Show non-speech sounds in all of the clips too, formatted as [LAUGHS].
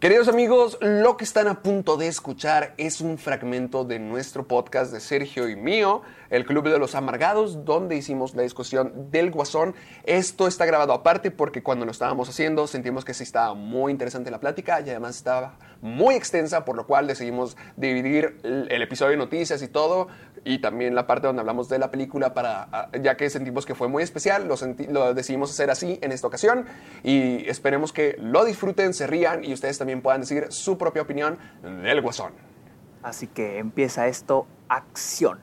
Queridos amigos, lo que están a punto de escuchar es un fragmento de nuestro podcast de Sergio y mío, el Club de los Amargados, donde hicimos la discusión del Guasón. Esto está grabado aparte porque cuando lo estábamos haciendo sentimos que sí estaba muy interesante la plática y además estaba muy extensa, por lo cual decidimos dividir el, episodio de noticias y todo, y también la parte donde hablamos de la película, para, ah, ya que sentimos que fue muy especial, lo, senti- lo decidimos hacer así en esta ocasión, y esperemos que lo disfruten, se rían y ustedes también puedan decir su propia opinión del Guasón. Así que empieza esto, acción.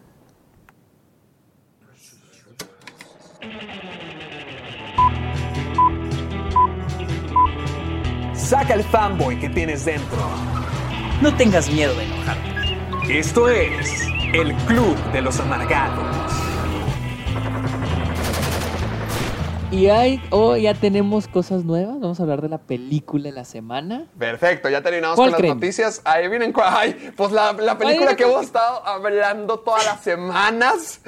Saca el fanboy que tienes dentro. No tengas miedo de enojarte. Esto es el Club de los Amargados. Y hay, oh, ya tenemos cosas nuevas. Vamos a hablar de la película de la semana. Perfecto, ya terminamos ¿Cuál con las noticias. Ahí vienen cuál. Ay, pues la, la película Ay, que hemos estado hablando todas las semanas.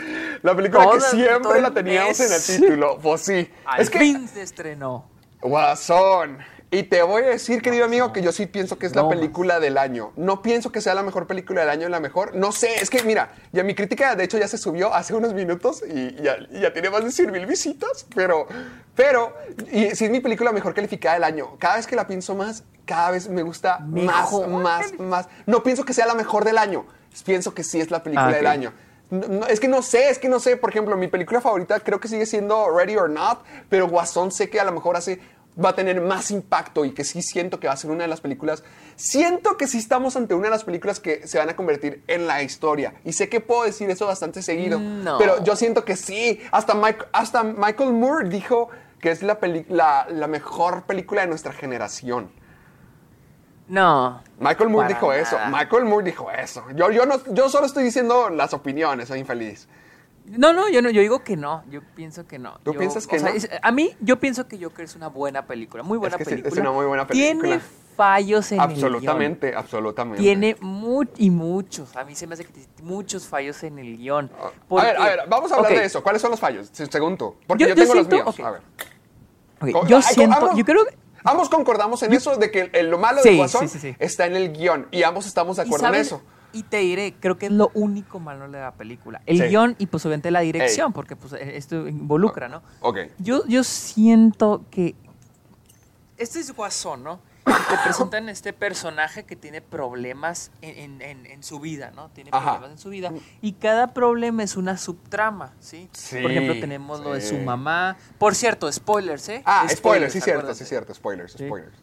La película que siempre la teníamos en el título. Pues sí. Al es que. se estrenó. Guasón. Y te voy a decir, querido amigo, que yo sí pienso que es la película del año. No pienso que sea la mejor película del año, la mejor. No sé, es que mira, ya mi crítica de hecho ya se subió hace unos minutos y ya, ya tiene más de 100 mil visitas, pero, pero, y sí es mi película mejor calificada del año. Cada vez que la pienso más, cada vez me gusta Mejor más, más, más. No pienso que sea la mejor del año, pienso que sí es la película Ah, del año. No, no, es que no sé, es que no sé. Por ejemplo, mi película favorita creo que sigue siendo Ready or Not, pero Guasón sé que a lo mejor hace va a tener más impacto y que sí siento que va a ser una de las películas. Siento que sí estamos ante una de las películas que se van a convertir en la historia. Y sé que puedo decir eso bastante seguido, No. pero yo siento que sí. Hasta, Mike- hasta Michael Moore dijo que es la, peli- la, la mejor película de nuestra generación. No. Michael Moore dijo eso. Michael Moore dijo eso. Yo, yo, no, yo solo estoy diciendo las opiniones, soy infeliz. No, no, yo no, yo digo que no. Yo pienso que no. ¿Tú Yo- piensas o que sea, no? es- a mí, yo pienso que Joker es una buena película, muy buena que sí, es película. una muy buena película. Tiene fallos en el Absolutamente, guion. absolutamente. Tiene mu- y muchos. A mí se me hace que tiene muchos fallos en el guion. A ver, a ver, vamos a hablar de eso. ¿Cuáles son los fallos? Se- Según tú. Porque Yo- yo, yo tengo siento- los míos. A ver. Yo ay, siento, ambos- yo creo que Ambos concordamos en eso de que el- lo malo Sí, del Guasón sí, sí, sí. está en el guion. Y ambos estamos de acuerdo en eso. Y te diré, creo que es lo único malo de la película. El Sí. guion y pues obviamente la dirección, Ey. porque pues e- esto involucra, ¿no? Ok. Yo, yo siento que este es Guasón, ¿no? Y te [COUGHS] presentan este personaje que tiene problemas en, en- en- en su vida, ¿no? Tiene Ajá. problemas en su vida. Y cada problema es una subtrama, ¿sí? Sí, Por ejemplo, tenemos lo de su mamá. Por cierto, spoilers, ¿eh? Ah, spoilers, sí, cierto, sí, cierto. Spoilers, spoilers.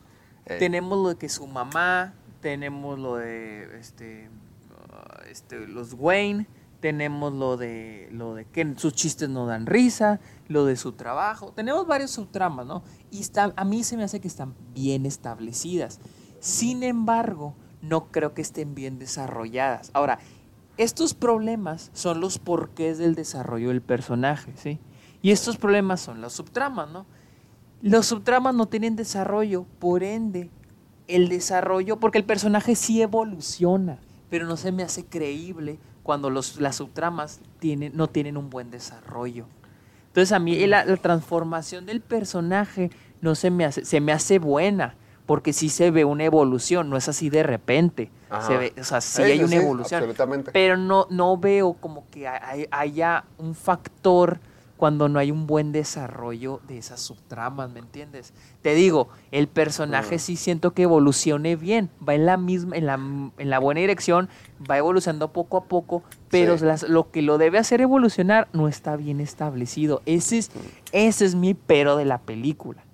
Tenemos lo de que su mamá, tenemos lo de este, este, los Wayne, tenemos lo de lo de que sus chistes no dan risa, lo de su trabajo, tenemos varios subtramas, ¿no? Y está, a mí se me hace que están bien establecidas. Sin embargo, no creo que estén bien desarrolladas. Ahora, estos problemas son los porqués del desarrollo del personaje, ¿sí? Y estos problemas son las subtramas, ¿no? Los subtramas no tienen desarrollo, por ende, el desarrollo, porque el personaje sí evoluciona, pero no se me hace creíble cuando los, las subtramas tienen, no tienen un buen desarrollo. Entonces a mí la, la transformación del personaje no se me hace, se me hace buena, porque sí se ve una evolución, no es así de repente. Se ve, o sea, sí hay una sí, evolución. absolutamente. Pero no, no veo como que hay- haya un factor cuando no hay un buen desarrollo de esas subtramas, ¿me entiendes? Te digo, el personaje sí siento que evolucione bien, va en la misma, en la, en la buena dirección, va evolucionando poco a poco, pero Sí. las- lo que lo debe hacer evolucionar no está bien establecido. Ese es, ese es mi pero de la película.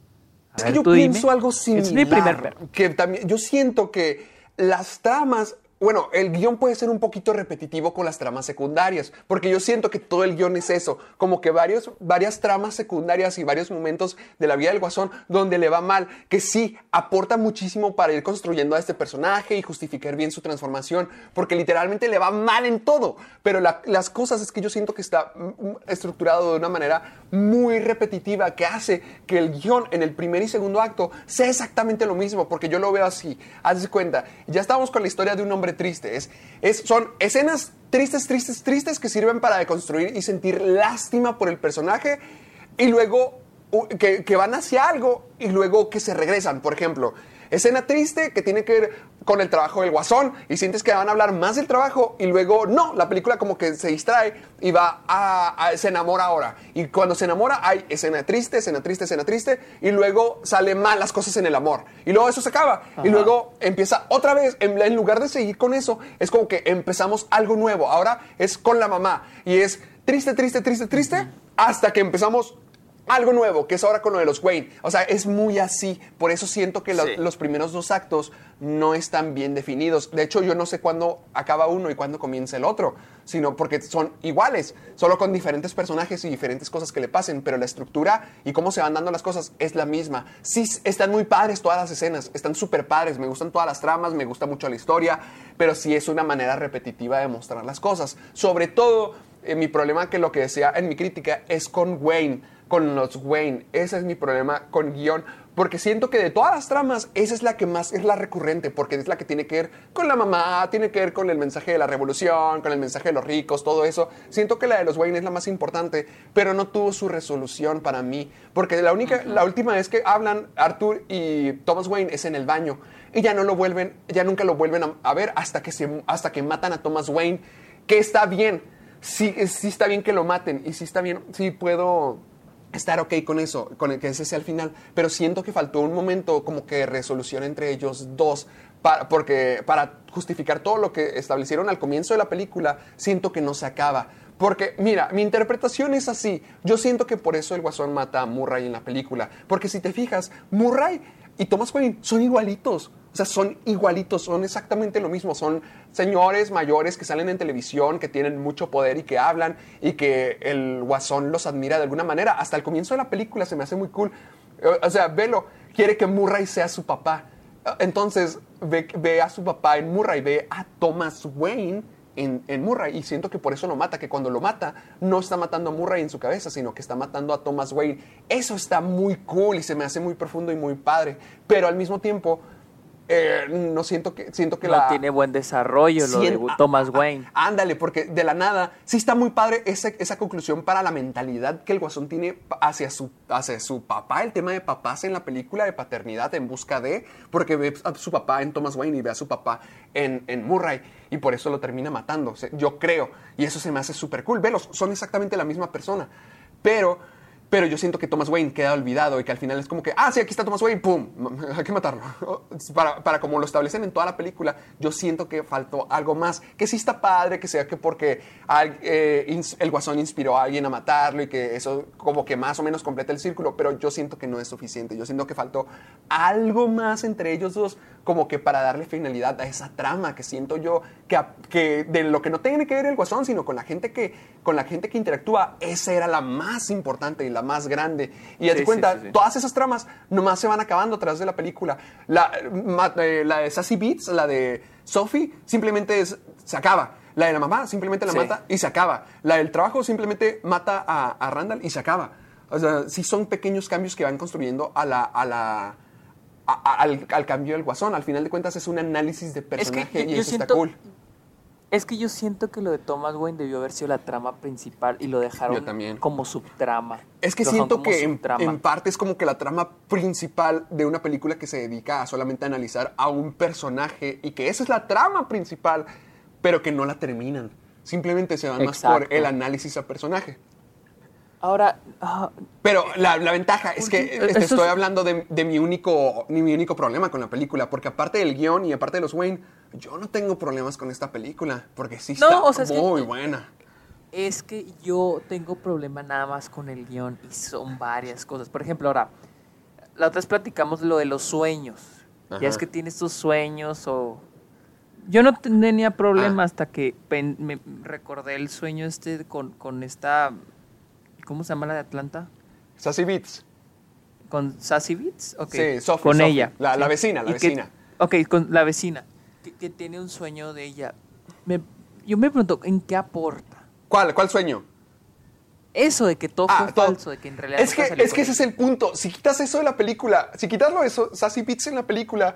A Es ver, que yo tú dime. pienso algo similar. Es mi primer pero. Que también, yo siento que las tramas bueno, el guion puede ser un poquito repetitivo con las tramas secundarias, porque yo siento que todo el guion es eso, como que varias tramas secundarias y varios momentos de la vida del guasón donde le va mal, que sí aporta muchísimo para ir construyendo a este personaje y justificar bien su transformación, porque literalmente le va mal en todo, pero la- las cosas es que yo siento que está mm, mm, estructurado de una manera muy repetitiva que hace que el guion en el primer y segundo acto sea exactamente lo mismo, porque yo lo veo así. Haz cuenta, ya estamos con la historia de un hombre triste. Es, es- son escenas tristes, tristes, tristes que sirven para deconstruir y sentir lástima por el personaje y luego que van hacia algo y luego que se regresan. Por ejemplo, escena triste que tiene que ver con el trabajo del guasón y sientes que van a hablar más del trabajo y luego no, la película como que se distrae y va a, a- se enamora ahora. Y cuando se enamora hay escena triste, escena triste, escena triste y luego sale mal las cosas en el amor. Y luego eso se acaba y luego empieza otra vez, en, en lugar de seguir con eso, es como que empezamos algo nuevo. Ahora es con la mamá y es triste, triste, triste, triste hasta que empezamos algo nuevo, que es ahora con lo de los Wayne. O sea, es muy así. Por eso siento que Sí. los primeros dos actos no están bien definidos. De hecho, yo no sé cuándo acaba uno y cuándo comienza el otro, sino porque son iguales, solo con diferentes personajes y diferentes cosas que le pasen, pero la estructura y cómo se van dando las cosas es la misma. Sí, están muy padres todas las escenas, están súper padres, me gustan todas las tramas, me gusta mucho la historia, pero sí es una manera repetitiva de mostrar las cosas. Sobre todo, eh, mi problema que lo que decía en mi crítica es con Wayne con los Wayne. Ese es mi problema con guion. Porque siento que de todas las tramas, esa es la que más es la recurrente, porque es la que tiene que ver con la mamá, tiene que ver con el mensaje de la revolución, con el mensaje de los ricos, todo eso. Siento que la de los Wayne es la más importante, pero no tuvo su resolución para mí. Porque la única, la última vez que hablan Arthur y Thomas Wayne es en el baño. Y ya no lo vuelven, ya nunca lo vuelven a, a ver hasta que, se, hasta que matan a Thomas Wayne. Que está bien. Sí, sí está bien que lo maten. Y sí está bien, sí puedo estar ok con eso, con el que ese sea el final, pero siento que faltó un momento como que resolución entre ellos dos, para, porque para justificar todo lo que establecieron al comienzo de la película, siento que no se acaba. Porque, mira, mi interpretación es así. Yo siento que por eso el guasón mata a Murray en la película. Porque si te fijas, Murray y Thomas Wayne son igualitos. O sea, son igualitos, son exactamente lo mismo. Son señores mayores que salen en televisión, que tienen mucho poder y que hablan y que el guasón los admira de alguna manera. Hasta el comienzo de la película se me hace muy cool. Eh, O sea, velo, quiere que Murray sea su papá. Entonces, ve, ve a su papá en Murray, ve a Thomas Wayne en, en Murray y siento que por eso lo mata, que cuando lo mata no está matando a Murray en su cabeza, sino que está matando a Thomas Wayne. Eso está muy cool y se me hace muy profundo y muy padre, pero al mismo tiempo eh, no siento que siento que no la tiene buen desarrollo lo de Thomas Wayne. Ándale, porque de la nada sí está muy padre esa, esa conclusión para la mentalidad que el guasón tiene hacia su, hacia su papá, el tema de papás en la película de paternidad en busca de, porque ve a su papá en Thomas Wayne y ve a su papá en, en Murray y por eso lo termina matando, yo creo, y eso se me hace súper cool, velos, son exactamente la misma persona, pero... Pero yo siento que Thomas Wayne queda olvidado y que al final es como que, ah, sí, aquí está Thomas Wayne, ¡pum! [LAUGHS] Hay que matarlo. [LAUGHS] Para, para como lo establecen en toda la película, yo siento que faltó algo más. Que sí está padre, que sea que porque eh, el guasón inspiró a alguien a matarlo y que eso como que más o menos completa el círculo, pero yo siento que no es suficiente. Yo siento que faltó algo más entre ellos dos, como que para darle finalidad a esa trama que siento yo que, a- que de lo que no tiene que ver el guasón, sino con la gente que, con la gente que interactúa, esa era la más importante y la más grande. Y de Sí, cuenta, sí, sí, todas esas tramas nomás se van acabando atrás de la película. La, eh, la de Sassy Beats, la de Sophie, simplemente es- se acaba. La de la mamá simplemente la mata y se acaba. La del trabajo simplemente mata a, a Randall y se acaba. O sea, sí son pequeños cambios que van construyendo a la, a la, a- al, al cambio del guasón. Al final de cuentas es un análisis de personaje yo- y yo eso está siento- cool. Es que yo siento que lo de Thomas Wayne debió haber sido la trama principal y lo dejaron también. como subtrama. Es que Lo siento que en, en parte es como que la trama principal de una película que se dedica a solamente analizar a un personaje y que esa es la trama principal, pero que no la terminan. Simplemente se van más por el análisis a personaje. Ahora, ah, Pero la, la ventaja es que te eso estoy es- hablando de, de mi, único, ni mi único problema con la película, porque aparte del guion y aparte de los Wayne, yo no tengo problemas con esta película, porque sí No, está o sea, es que- muy buena. es que yo tengo problema nada más con el guion y son varias cosas. Por ejemplo, ahora, la otra vez platicamos lo de los sueños. Ajá. Ya es que tienes tus sueños o Yo no tenía problema hasta que me recordé el sueño este con, con esta. ¿Cómo se llama la de Atlanta? Sassy Beats. ¿Con Sassy Beats? Sí, Sophie, Con Sophie. ella. La- vecina, la Y que- vecina. ok, con la vecina. Que, que tiene un sueño de ella. Me- yo me pregunto, ¿en qué aporta? ¿Cuál? ¿Cuál sueño? Eso de que todo Ah, fue todo. falso, de que en realidad. Es que, es que ese es el punto. Si quitas eso de la película, si quitas lo de Sassy Beats en la película,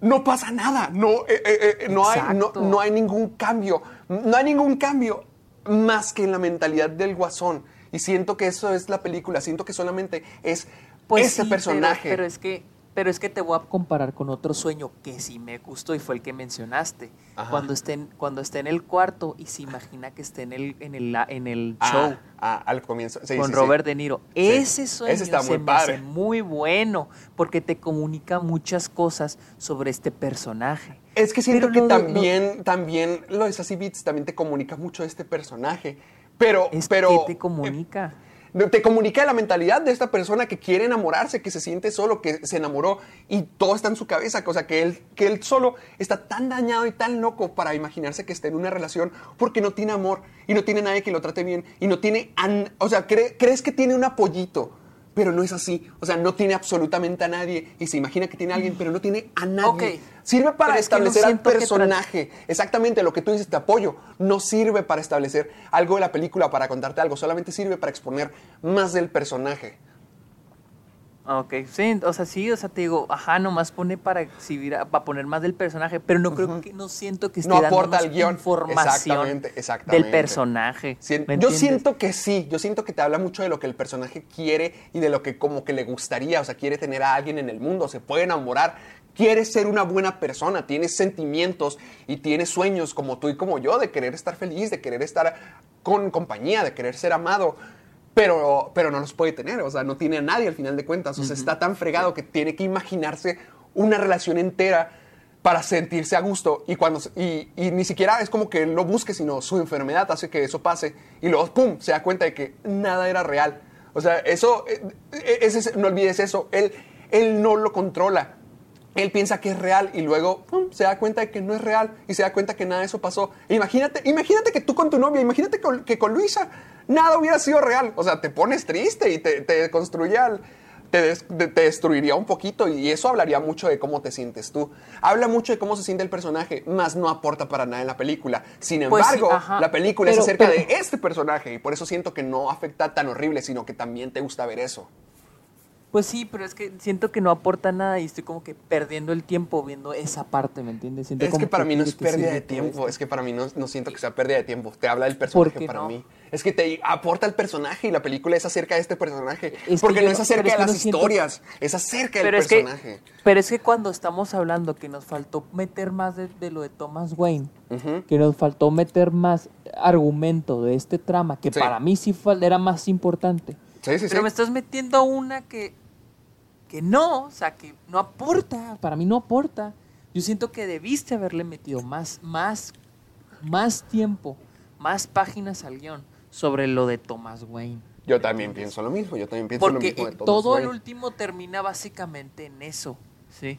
no pasa nada. No, eh, eh, eh, no, hay, no, no hay ningún cambio. No hay ningún cambio más que en la mentalidad del guasón. Y siento que eso es la película. Siento que solamente es Pues ese sí, personaje. Pero, pero es que, pero es que te voy a comparar con otro sueño que sí me gustó y fue el que mencionaste. Ajá. Cuando esté, en, cuando esté en el cuarto y se imagina que esté en el, en el, en el Ah, show ah, al comienzo. Sí, con sí. Robert De Niro. Ese sueño Ese está se muy me hace muy bueno porque te comunica muchas cosas sobre este personaje. Es que siento Pero que lo de- lo- también, también lo de Sassy Beats también te comunica mucho de este personaje. Pero, Es pero. que te comunica. eh, Te comunica la mentalidad de esta persona que quiere enamorarse, que se siente solo, que se enamoró y todo está en su cabeza. O sea, que él, que él solo está tan dañado y tan loco para imaginarse que está en una relación porque no tiene amor y no tiene nadie que lo trate bien y no tiene. an- o sea, cree- crees que tiene un apoyito, pero no es así. O sea, no tiene absolutamente a nadie y se imagina que tiene a alguien, pero no tiene a nadie. Sirve para Pero es que no establecer al personaje. Exactamente lo que tú dices, te apoyo. No sirve para establecer algo de la película, para contarte algo. Solamente sirve para exponer más del personaje. Ok, sí, o sea, sí, o sea, te digo, ajá, nomás pone para exhibir, para poner más del personaje, pero no creo que, no siento que esté No aporta al guion. información Exactamente, exactamente. del personaje. Sien- ¿me yo entiendes? siento que sí, yo siento que te habla mucho de lo que el personaje quiere y de lo que como que le gustaría, o sea, quiere tener a alguien en el mundo, se puede enamorar, quiere ser una buena persona, tiene sentimientos y tiene sueños como tú y como yo de querer estar feliz, de querer estar con compañía, de querer ser amado. Pero, pero no los puede tener, o sea, no tiene a nadie al final de cuentas, o sea, está tan fregado que tiene que imaginarse una relación entera para sentirse a gusto y cuando y, y ni siquiera es como que él lo busque, sino su enfermedad hace que eso pase y luego pum se da cuenta de que nada era real. O sea, eso eh, eh, ese no olvides eso, él él no lo controla. Él piensa que es real y luego pum, se da cuenta de que no es real y se da cuenta que nada de eso pasó. Imagínate, imagínate que tú con tu novia, imagínate con- que con Luisa nada hubiera sido real. O sea, te pones triste y te, te construye al- te, des- te- te destruiría un poquito y eso hablaría mucho de cómo te sientes tú. Habla mucho de cómo se siente el personaje, más no aporta para nada en la película. Sin Pues sí, embargo, la película es acerca pero- de este personaje y por eso siento que no afecta tan horrible, sino que también te gusta ver eso. Pues sí, pero es que siento que no aporta nada y estoy como que perdiendo el tiempo viendo esa parte, ¿me entiendes? Siento Es como que para mí no es que pérdida de tiempo, es que para mí no, no siento que sea pérdida de tiempo. Te habla del personaje para no? mí. Es que te aporta el personaje y la película es acerca de este personaje. Es que porque no es acerca es de que las siento- historias, es acerca del pero es que, personaje. pero es que cuando estamos hablando que nos faltó meter más de, de lo de Thomas Wayne, que nos faltó meter más argumento de este trama, que Sí. para mí sí fue, era más importante. Sí, sí, sí. Pero me estás metiendo una que, que no, o sea, que no aporta, para mí no aporta. Yo siento que debiste haberle metido más, más, más tiempo, más páginas al guion sobre lo de Thomas Wayne. Yo también pienso lo mismo, yo también pienso lo mismo de eh, Thomas todo el Wayne. último termina básicamente en eso. Sí.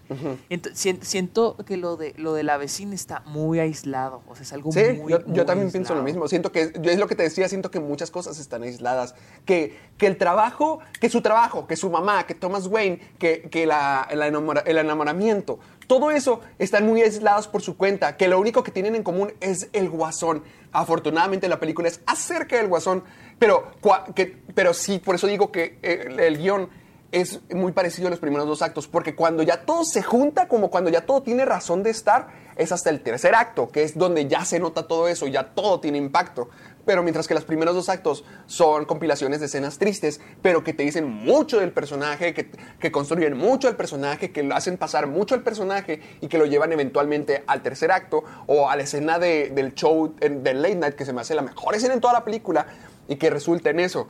Ento- sien- siento que lo de lo de la vecina está muy aislado. O sea, es algo Sí, muy. yo, yo muy también pienso lo aislado. mismo. Siento que, yo es lo que te decía, siento que muchas cosas están aisladas. Que, que el trabajo, que su trabajo, que su mamá, que Thomas Wayne, que, que la, la enamora- el enamoramiento, todo eso están muy aislados por su cuenta. Que lo único que tienen en común es el guasón. Afortunadamente la película es acerca del guasón. Pero, que, pero sí, por eso digo que eh, el, el guion es muy parecido a los primeros dos actos, porque cuando ya todo se junta, como cuando ya todo tiene razón de estar, es hasta el tercer acto, que es donde ya se nota todo eso, ya todo tiene impacto. Pero mientras que los primeros dos actos son compilaciones de escenas tristes, pero que te dicen mucho del personaje, que, construyen mucho al personaje, que lo hacen pasar mucho al personaje y que lo llevan eventualmente al tercer acto o a la escena de- del show del late night, que se me hace la mejor escena en toda la película y que resulta en eso.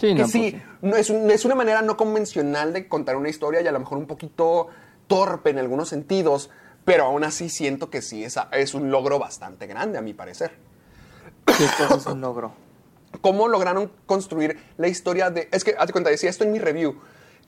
Sí, que no, pues sí, sí. no es, un- es una manera no convencional de contar una historia y a lo mejor un poquito torpe en algunos sentidos, pero aún así siento que sí, es, es un logro bastante grande a mi parecer. ¿Qué cosa es un logro? ¿Cómo lograron construir la historia de... Es que, hazte cuenta, decía esto en mi review,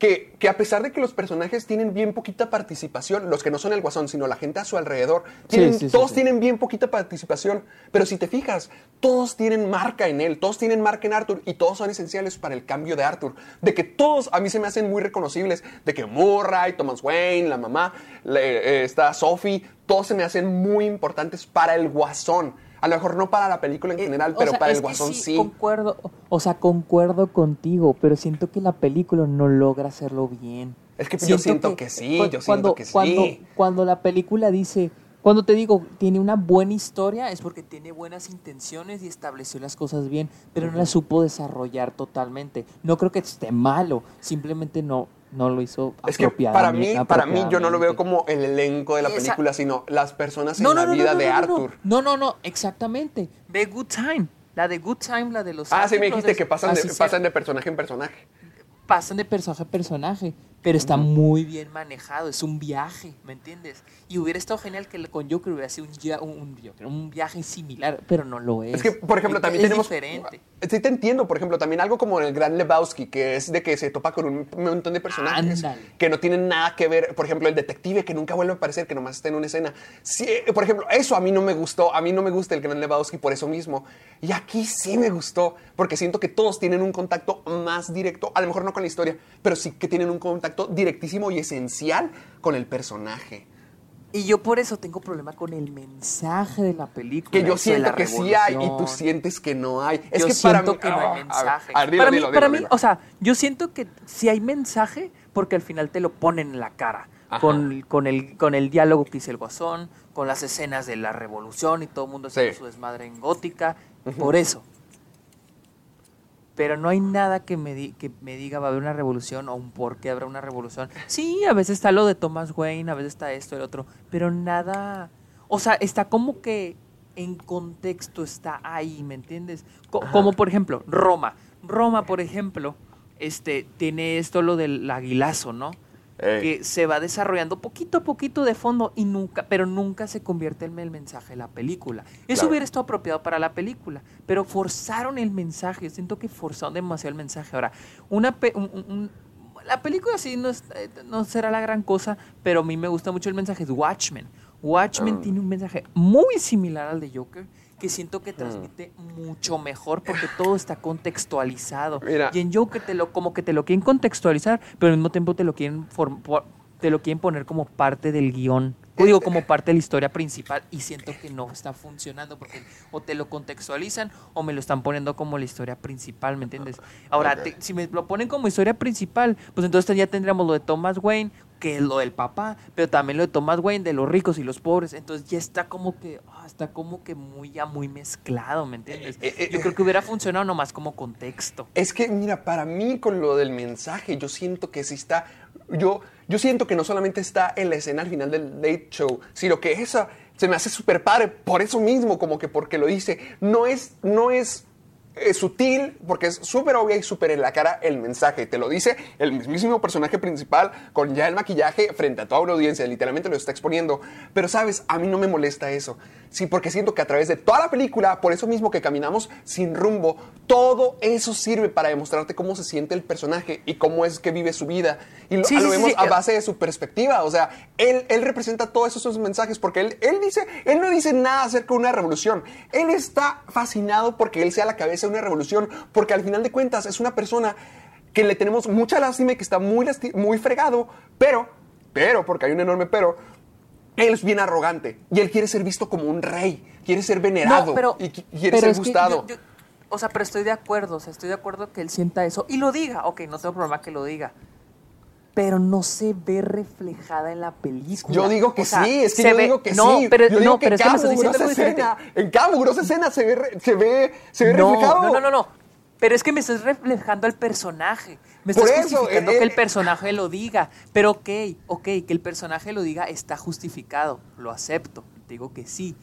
que, que a pesar de que los personajes tienen bien poquita participación, los que no son el guasón, sino la gente a su alrededor, tienen- sí, sí, todos sí. tienen bien poquita participación, pero si te fijas, todos tienen marca en él, todos tienen marca en Arthur y todos son esenciales para el cambio de Arthur. De que todos a mí se me hacen muy reconocibles, de que Murray, Thomas Wayne, la mamá, eh, está Sophie, todos se me hacen muy importantes para el guasón. A lo mejor no para la película en general, Eh, O pero sea, para el guasón sí. Concuerdo, o sea, concuerdo contigo, pero siento que la película no logra hacerlo bien. Es que yo siento que sí, cu- yo siento cuando, que sí. Cuando la película dice, cuando te digo, tiene una buena historia, es porque tiene buenas intenciones y estableció las cosas bien, pero no las supo desarrollar totalmente. No creo que esté malo, simplemente no, no lo hizo Es que para mí, para mí yo no lo veo como el elenco de la Esa- película, sino las personas en No, la no, vida no, de Arthur. No, no, no, exactamente. Ve Good Time. La de Good Time, la de los. Ah, sí me dijiste que pasan de, pasan de personaje en personaje. pasan de personaje a personaje, pero está muy bien manejado, es un viaje, ¿me entiendes? Y hubiera estado genial que con Joker hubiera sido un, un, un viaje similar, pero no lo es. Es que, por ejemplo, Es- también es tenemos. diferente. Sí, te entiendo. Por ejemplo, también algo como el Gran Lebowski, que es de que se topa con un montón de personajes Ándale. que no tienen nada que ver. Por ejemplo, el detective que nunca vuelve a aparecer, que nomás está en una escena. Sí, eh, por ejemplo, eso a mí no me gustó. A mí no me gusta el Gran Lebowski por eso mismo. Y aquí sí me gustó, porque siento que todos tienen un contacto más directo, a lo mejor no con la historia, pero sí que tienen un contacto directísimo y esencial con el personaje. Y yo por eso tengo problema con el mensaje de la película. Que yo siento la que sí hay y tú sientes que no hay. Es yo que siento para mí, que no Ah, hay mensaje. a ver, dilo, para mí, dilo, para mí, o sea, yo siento que sí hay mensaje porque al final te lo ponen en la cara. Con, con, el, con el diálogo que hice el guasón, con las escenas de la revolución y todo el mundo haciendo Sí. su desmadre en gótica. Por eso. Pero no hay nada que me, di- que me diga va a haber una revolución o un por qué habrá una revolución. Sí, a veces está lo de Thomas Wayne, a veces está esto, el otro, pero nada... O sea, está como que en contexto está ahí, ¿me entiendes? Co- como por ejemplo, Roma. Roma, por ejemplo, este, tiene esto lo del aguilazo, ¿no? Ey. Que se va desarrollando poquito a poquito de fondo y nunca, pero nunca se convierte en el mensaje de la película. Eso Claro. hubiera estado apropiado para la película, pero forzaron el mensaje. Siento que forzaron demasiado el mensaje. Ahora, una pe- un- la película sí no, es- eh, no será la gran cosa, pero a mí me gusta mucho el mensaje. Es Watchmen. Watchmen Ah. tiene un mensaje muy similar al de Joker que siento Mm. que transmite mucho mejor porque todo está contextualizado. Mira. Y en Joker te lo, como que te lo quieren contextualizar, pero al mismo tiempo te lo quieren te lo quieren poner como parte del guion. O digo, como parte de la historia principal y siento que no está funcionando porque o te lo contextualizan o me lo están poniendo como la historia principal, ¿me entiendes? [LAUGHS] Ahora, te- si me lo ponen como historia principal, pues entonces ya tendríamos lo de Thomas Wayne, que lo del papá, pero también lo de Thomas Wayne, de los ricos y los pobres. Entonces ya está como que, ah, está como que muy, ya muy mezclado, ¿me entiendes? Eh, eh, Yo creo que hubiera funcionado nomás como contexto. Es que, mira, para mí con lo del mensaje, yo siento que sí está. Yo, yo siento que no solamente está en la escena al final del Late Show, sino que esa se me hace súper padre por eso mismo, como que porque lo dice. No es, no es eh, sutil, porque es súper obvia y súper en la cara el mensaje. Te lo dice el mismísimo personaje principal con ya el maquillaje frente a toda una audiencia, literalmente lo está exponiendo. Pero, ¿sabes? A mí no me molesta eso. Sí, porque siento que a través de toda la película, por eso mismo que caminamos sin rumbo, todo eso sirve para demostrarte cómo se siente el personaje y cómo es que vive su vida. Y lo, Sí, lo sí, vemos sí. a base de su perspectiva. O sea, él, él representa todos esos mensajes porque él, él dice, él no dice nada acerca de una revolución. Él está fascinado porque él sea la cabeza de una revolución, porque al final de cuentas es una persona que le tenemos mucha lástima y que está muy, muy fregado, pero, pero, porque hay un enorme pero, él es bien arrogante y él quiere ser visto como un rey, quiere ser venerado No, pero- y qui- quiere pero ser gustado. Yo- yo- o sea, pero estoy de acuerdo, o sea, estoy de acuerdo que él sienta eso y lo diga. Ok, no tengo problema que lo diga. Pero no se ve reflejada en la película. Yo digo que O sea, sí, es que yo ve- digo que no, sí. Pero, yo digo no, que pero es que me estás diciendo escena, en Cabo, grosa escena se ve, se ve, se ve No, reflejado. no, no, no, no. Pero es que me estás reflejando al personaje. Me Por estás eso, justificando él- que el él- personaje lo diga. Pero ok, ok, que el personaje lo diga está justificado. Lo acepto. Digo que sí.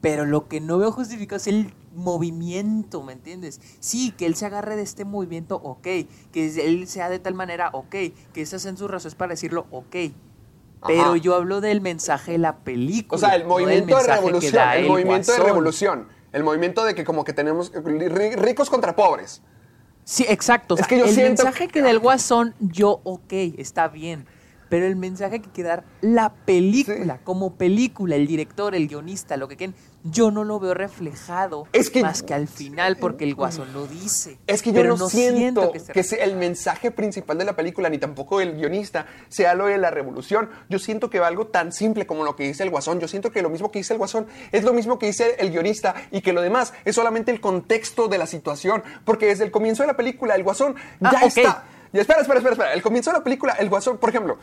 Pero lo que no veo justificado es el movimiento, ¿me entiendes? Sí, que él se agarre de este movimiento, ok. Que él sea de tal manera, ok. Que esas sean sus razones para decirlo, ok. Pero Ajá. yo hablo del mensaje de la película. O sea, el no del movimiento de revolución, el movimiento de revolución, el movimiento de que como que tenemos ri- ricos contra pobres. Sí, exacto. o Es sea, que yo el siento mensaje que- que da el guasón, yo, ok, está bien. Pero el mensaje que quiere dar la película, Sí. como película, el director, el guionista, lo que quieran, yo no lo veo reflejado Es que- más que al final, porque el guasón lo dice. Es que yo Pero no, siento, que, se que, sea el mensaje principal de la película, ni tampoco el guionista, sea lo de la revolución. Yo siento que va algo tan simple como lo que dice el guasón. Yo siento que lo mismo que dice el guasón es lo mismo que dice el guionista y que lo demás es solamente el contexto de la situación. Porque desde el comienzo de la película, el guasón Ah, ya está. Y espera, espera, espera, espera. El comienzo de la película, el guasón, por ejemplo,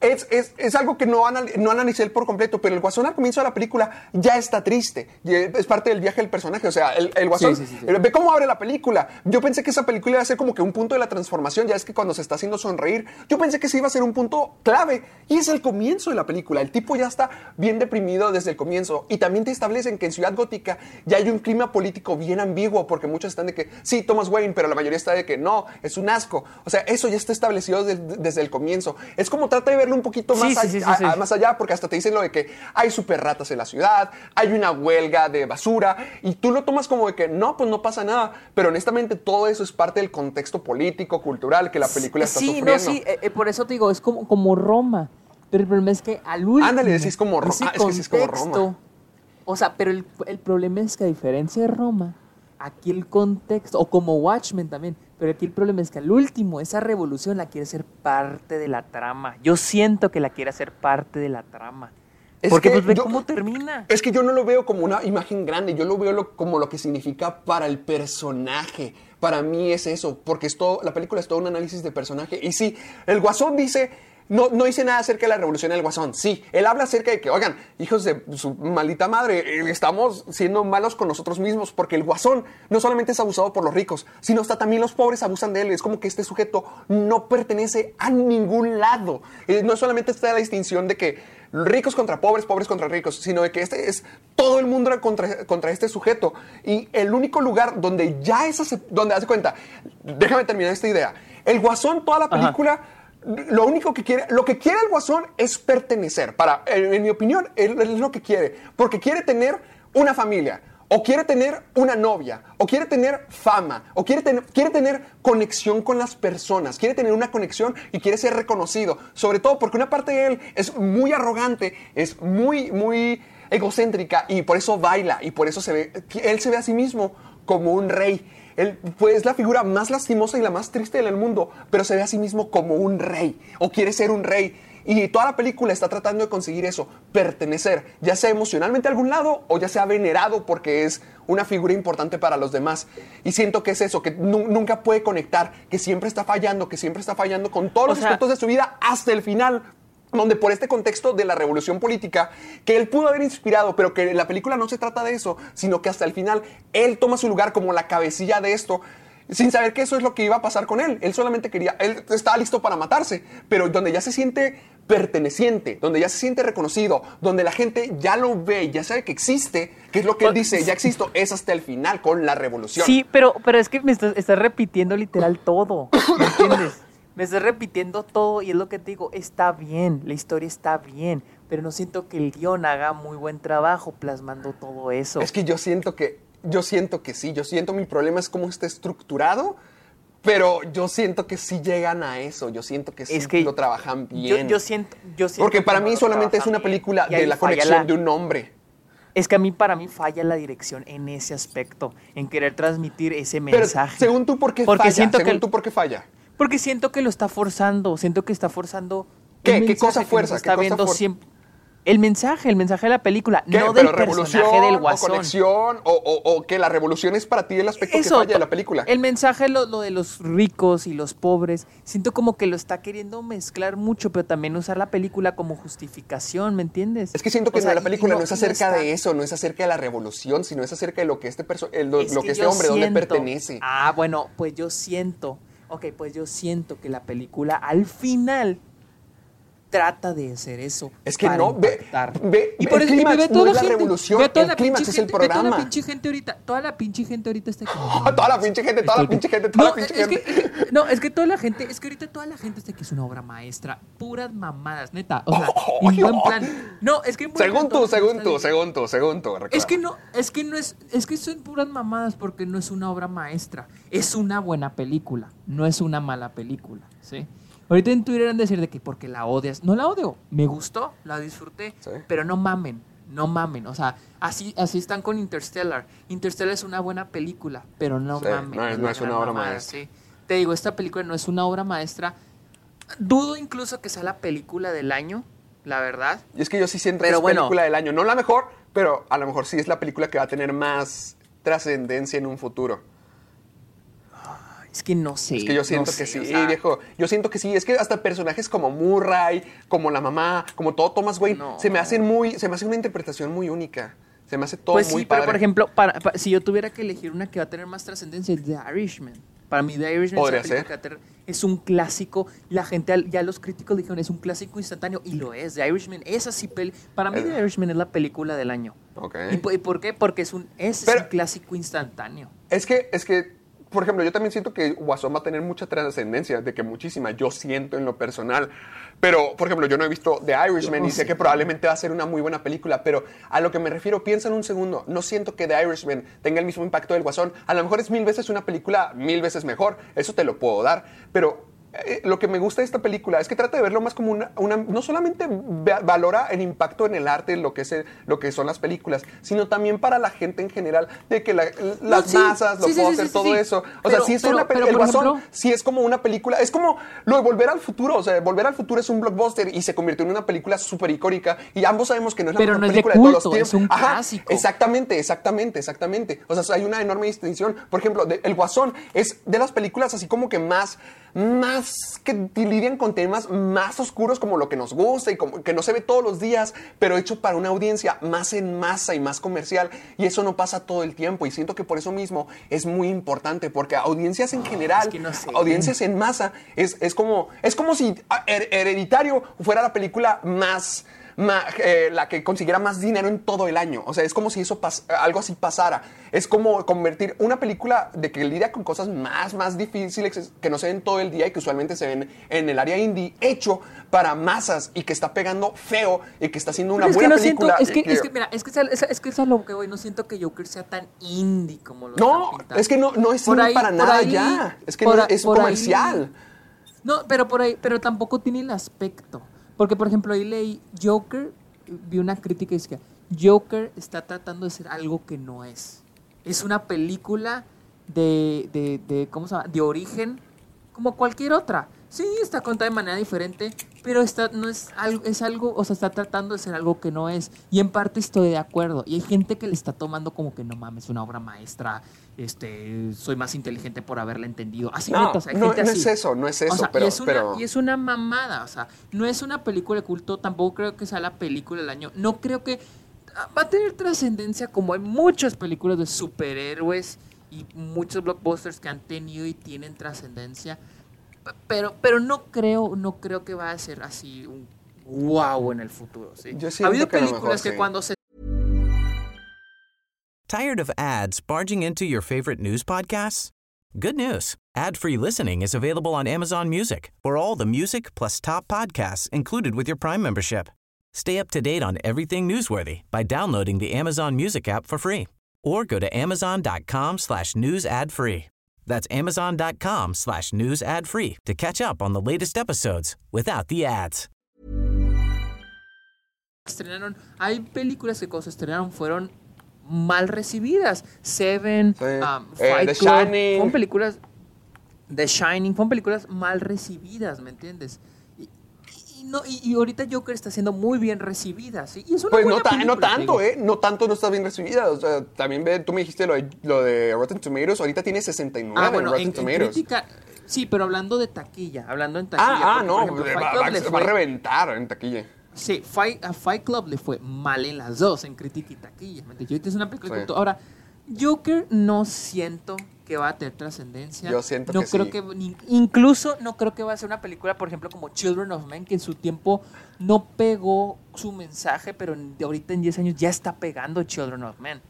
es, es- es algo que no, anal- no analicé por completo, pero el guasón al comienzo de la película ya está triste. Y es parte del viaje del personaje. O sea, el, el guasón. Sí, sí, sí, el- Ve cómo abre la película. Yo pensé que esa película iba a ser como que un punto de la transformación. Ya es que cuando se está haciendo sonreír, yo pensé que ese iba a ser un punto clave. Y es el comienzo de la película. El tipo ya está bien deprimido desde el comienzo. Y también te establecen que en Ciudad Gótica ya hay un clima político bien ambiguo, porque muchos están de que sí, Thomas Wayne, pero la mayoría está de que no, es un asco. O sea, eso ya está establecido desde, desde el comienzo. Es como trata de un poquito más, Sí, sí, a- a- más allá, porque hasta te dicen lo de que hay super ratas en la ciudad, hay una huelga de basura, y tú lo tomas como de que no, pues no pasa nada. Pero honestamente, todo eso es parte del contexto político, cultural que la película está sí, sufriendo. no, sí, eh, eh, por eso te digo, es como, como Roma. Pero el problema es que al último. Ándale, decís como Ro- ese ah, es que sí es como Roma. O sea, pero el, el problema es que a diferencia de Roma, aquí el contexto, o como Watchmen también, pero aquí el problema es que al último, esa revolución la quiere ser parte de la trama. Yo siento que la quiere hacer parte de la trama. Es Porque que pues ve yo- cómo termina. Es que yo no lo veo como una imagen grande, yo lo veo lo- como lo que significa para el personaje. Para mí es eso, porque es todo, la película es todo un análisis de personaje. Y sí, el Guasón dice, no, no dice nada acerca de la revolución del Guasón. Sí, él habla acerca de que, oigan, hijos de su maldita madre, eh, estamos siendo malos con nosotros mismos, porque el Guasón no solamente es abusado por los ricos, sino hasta también los pobres abusan de él. Es como que este sujeto no pertenece a ningún lado. Eh, no solamente está la distinción de que ricos contra pobres, pobres contra ricos, sino de que este es todo el mundo contra, contra este sujeto. Y el único lugar donde ya es donde hace cuenta, déjame terminar esta idea. El guasón, toda la película, lo único que quiere, lo que quiere el guasón es pertenecer. Para, en, mi opinión, él, él es lo que quiere, porque quiere tener una familia. O quiere tener una novia, o quiere tener fama, o quiere, tener- quiere tener conexión con las personas, quiere tener una conexión y quiere ser reconocido. Sobre todo porque una parte de él es muy arrogante, es muy, muy egocéntrica y por eso baila y por eso se ve, él se ve a sí mismo como un rey. Él pues, es la figura más lastimosa y la más triste del mundo, pero se ve a sí mismo como un rey o quiere ser un rey. Y toda la película está tratando de conseguir eso, pertenecer, ya sea emocionalmente a algún lado o ya sea venerado porque es una figura importante para los demás. Y siento que es eso, que nu- nunca puede conectar, que siempre está fallando, que siempre está fallando con todos O los sea- aspectos de su vida hasta el final. Donde por este contexto de la revolución política, que él pudo haber inspirado, pero que la película no se trata de eso, sino que hasta el final él toma su lugar como la cabecilla de esto, sin saber que eso es lo que iba a pasar con él. Él solamente quería, él estaba listo para matarse, pero donde ya se siente perteneciente, donde ya se siente reconocido, donde la gente ya lo ve, ya sabe que existe, que es lo que él dice, ya existo, es hasta el final con la revolución. Sí, pero, pero es que me estás, estás repitiendo literal todo. ¿Me entiendes? [LAUGHS] Me estás repitiendo todo y es lo que te digo, está bien, la historia está bien, pero no siento que el guion haga muy buen trabajo plasmando todo eso. Es que yo siento que, yo siento que sí, yo siento mi problema es cómo está estructurado, pero yo siento que sí llegan a eso, yo siento que sí Es que lo trabajan bien. yo siento, yo siento Porque para mí solamente es una película de la conexión la- de un hombre. Es que a mí, para mí, falla la dirección en ese aspecto, en querer transmitir ese Pero mensaje. según tú, ¿por qué Porque falla? siento según que- tú, ¿por qué falla? Porque siento que lo está forzando, siento que está forzando. ¿Qué? ¿Qué cosa que fuerza? ¿Qué Está cosa viendo fuerza? siempre. El mensaje, el mensaje de la película, ¿Qué? no del ¿Pero revolución personaje del o guasón. conexión o, o- o que la revolución es para ti el aspecto que falla de la película? El mensaje, lo, lo de los ricos y los pobres, siento como que lo está queriendo mezclar mucho, pero también usar la película como justificación, ¿me entiendes? Es que siento que O sea, la película no, es acerca de eso, no es acerca de la revolución, sino es acerca de lo que este, el- lo, Es lo que, este hombre, dónde siento- pertenece. Ah, bueno, pues yo siento, ok, pues yo siento que la película al final trata de hacer eso. Es que para no, ve- ve- y por el ve no toda es la gente, revolución, ve toda el la clímax es el gente- ve toda la programa. pinche gente ahorita, toda la pinche gente ahorita está que [LAUGHS] toda la pinche gente, toda la pinche gente, toda no, la pinche es gente. Que, no, es que toda la gente, es que ahorita toda la gente está que es una obra maestra, puras mamadas, neta, o sea, [LAUGHS] en buen plan. No, es que en buen Según plan tú, según tú, según tú, según tú. Es que no, es que no es, es que son puras mamadas porque no es una obra maestra, es una buena película, no es una mala película, ¿sí? Ahorita en Twitter han de decir de que porque la odias, no la odio, me gustó, la disfruté, Sí. pero no mamen, no mamen, o sea, así, así están con Interstellar. Interstellar es una buena película, pero no Sí, mamen. no es- no es una obra mamada, maestra. sí. Te digo, esta película no es una obra maestra. Dudo incluso que sea la película del año, la verdad. Y es que yo sí siento Pero que es bueno. película del año. No la mejor, pero a lo mejor sí es la película que va a tener más trascendencia en un futuro. Es que no sé. Es que yo siento no que sé, sí, o sea, viejo. Yo siento que sí. Es que hasta personajes como Murray, como la mamá, como todo Thomas Wayne, No. se me hacen muy, se me hace una interpretación muy única. Se me hace todo Pues muy sí, pero por ejemplo, para, pa- si yo tuviera que elegir una que va a tener más trascendencia, es The Irishman. Para mí, The Irishman Podría ser. tener- es un clásico. La gente, ya los críticos dijeron, es un clásico instantáneo. Y lo es. The Irishman es así. Para mí, Eh. The Irishman es la película del año. Ok. ¿Y, po- y por qué? Porque es un, es, Pero- un clásico instantáneo. Es que, es que, por ejemplo, yo también siento que Guasón va a tener mucha trascendencia, de que muchísima, yo siento en lo personal. Pero, por ejemplo, yo no he visto The Irishman y sé que probablemente va a ser una muy buena película, pero a lo que me refiero, piensa en un segundo, no siento que The Irishman tenga el mismo impacto del Guasón. A lo mejor es mil veces una película, mil veces mejor, eso te lo puedo dar, pero eh, lo que me gusta de esta película es que trata de verlo más como una, una- no solamente va- valora el impacto en el arte, lo que, es el- lo que son las películas, sino también para la gente en general, de que la- las sí, masas, los sí, sí, sí, todo eso. O Pero- sea, sí es pero- una película, el Guasón sí es como una película, es como lo de Volver al Futuro, o sea, Volver al Futuro es un blockbuster y se convirtió en una película súper icónica y ambos sabemos que no es la Pero mejor no es de película de, todos los culto, es tiempos. un clásico. Exactamente, exactamente, exactamente. O sea, hay una enorme distinción. Por ejemplo, de- El Guasón es de las películas así como que más, más que lidian con temas más oscuros como lo que nos gusta y como que no se ve todos los días, pero hecho para una audiencia más en masa y más comercial. Y eso no pasa todo el tiempo. Y siento que por eso mismo es muy importante, porque audiencias en general, que no sé. audiencias en masa, es, es como, es como si ah, Her- Hereditario fuera la película más ma- eh, la que consiguiera más dinero en todo el año. O sea, es como si eso algo así pasara. Es como convertir una película de que lidia con cosas más, más difíciles que no se ven todo el día y que usualmente se ven en el área indie, hecho para masas y que está pegando feo y que está haciendo una Pero es que buena siento, película. es que, es que, mira, es que, es, es- que es lo que voy, no siento que Joker sea tan indie como lo no, es que no, no es indie ahí- para nada ahí- ya. Es que por no, es ahí- comercial. No, pero por ahí, pero tampoco tiene el aspecto. Porque, por ejemplo, ahí leí Joker, vi una crítica y decía, Joker está tratando de ser algo que no es. Es una película de, de, de ¿cómo se llama? De origen, como cualquier otra. Sí, está contada de manera diferente, pero está, no es algo, es algo, o sea, está tratando de ser algo que no es. Y en parte estoy de acuerdo. Y hay gente que le está tomando como que no mames, una obra maestra, este, soy más inteligente por haberla entendido. Así No, neta, o sea, hay no, gente no así. es eso, no es eso, O sea, pero- y, es una, pero- y es una mamada, o sea, no es una película de culto, tampoco creo que sea la película del año. No creo que ah, va a tener trascendencia como hay muchas películas de superhéroes y muchos blockbusters que han tenido y tienen trascendencia. P- Pero, pero no creo, no creo que va a ser así un wow en el futuro. ¿sí? Yo ha habido que películas mejor que sí. cuando se Tired of ads barging into your favorite news podcasts? Good news. Ad-free listening is available on Amazon Music for all the music plus top podcasts included with your Prime membership. Stay up to date on everything newsworthy by downloading the Amazon Music app for free or go to amazon.com slash news ad free. That's amazon.com slash news ad free to catch up on the latest episodes without the ads. estrenaron, hay películas que cuando se estrenaron fueron mal recibidas. Seven, Sí. um, Eh, Fight The Club, Shining. fueron películas, The Shining, fueron películas mal recibidas, ¿me entiendes? Y, no, y, y ahorita Joker está siendo muy bien recibida, ¿sí? Y es una Pues no, ta- película, tanto, digo. ¿eh? No tanto no está bien recibida. O sea, también ve, tú me dijiste lo de, lo de Rotten Tomatoes. Ahorita tiene 69 Ah, en bueno, Rotten en, en Tomatoes. crítica, sí, pero hablando de taquilla, hablando en taquilla. ah, ah, porque, no. ejemplo, va, a reventar en taquilla. Sí, Fight, a Fight Club le fue mal en las dos, en crítica y taquilla. ¿me es una película Sí. Ahora, Joker no siento que va a tener trascendencia. Yo siento no que creo sí. que incluso no creo que va a ser una película, por ejemplo, como Children of Men, que en su tiempo no pegó su mensaje, pero de ahorita en 10 años ya está pegando Children of Men.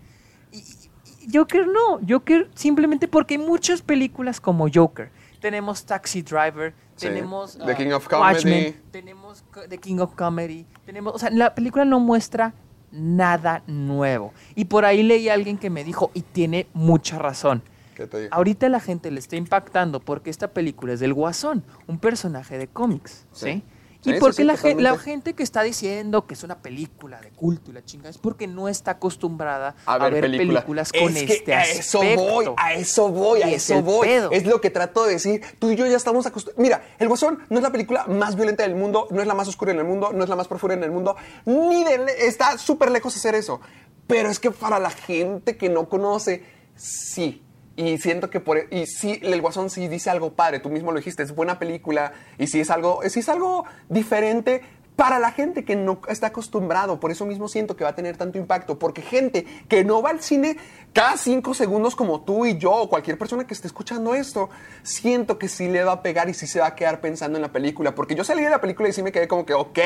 Y, y- Joker no, Joker simplemente porque hay muchas películas como Joker. Tenemos Taxi Driver, Sí. tenemos The ah, King of Watchmen, Comedy. tenemos The King of Comedy, tenemos, o sea, la película no muestra nada nuevo. Y por ahí leí a alguien que me dijo, y tiene mucha razón. ¿Qué te digo? Ahorita la gente le está impactando porque esta película es del Guasón, un personaje de cómics, ¿sí? Sí. Y Sí, porque sí, la, gente que está diciendo que es una película de culto y la chinga es porque no está acostumbrada a ver, película. películas con es que este a eso aspecto. voy, a eso voy, a Y es eso el voy. pedo. Es lo que trato de decir. Tú y yo ya estamos acostumbrados. Mira, El Guasón no es la película más violenta del mundo, no es la más oscura en el mundo, no es la más profunda en el mundo, ni de le- está súper lejos de hacer eso. Pero es que para la gente que no conoce, sí. Y siento que por y sí el Guasón sí dice algo padre, tú mismo lo dijiste, es buena película y sí es algo sí es algo diferente para la gente que no está acostumbrado, por eso mismo siento que va a tener tanto impacto, porque gente que no va al cine cada cinco segundos como tú y yo o cualquier persona que esté escuchando esto, siento que sí le va a pegar y sí se va a quedar pensando en la película, porque yo salí de la película y sí me quedé como que, ok,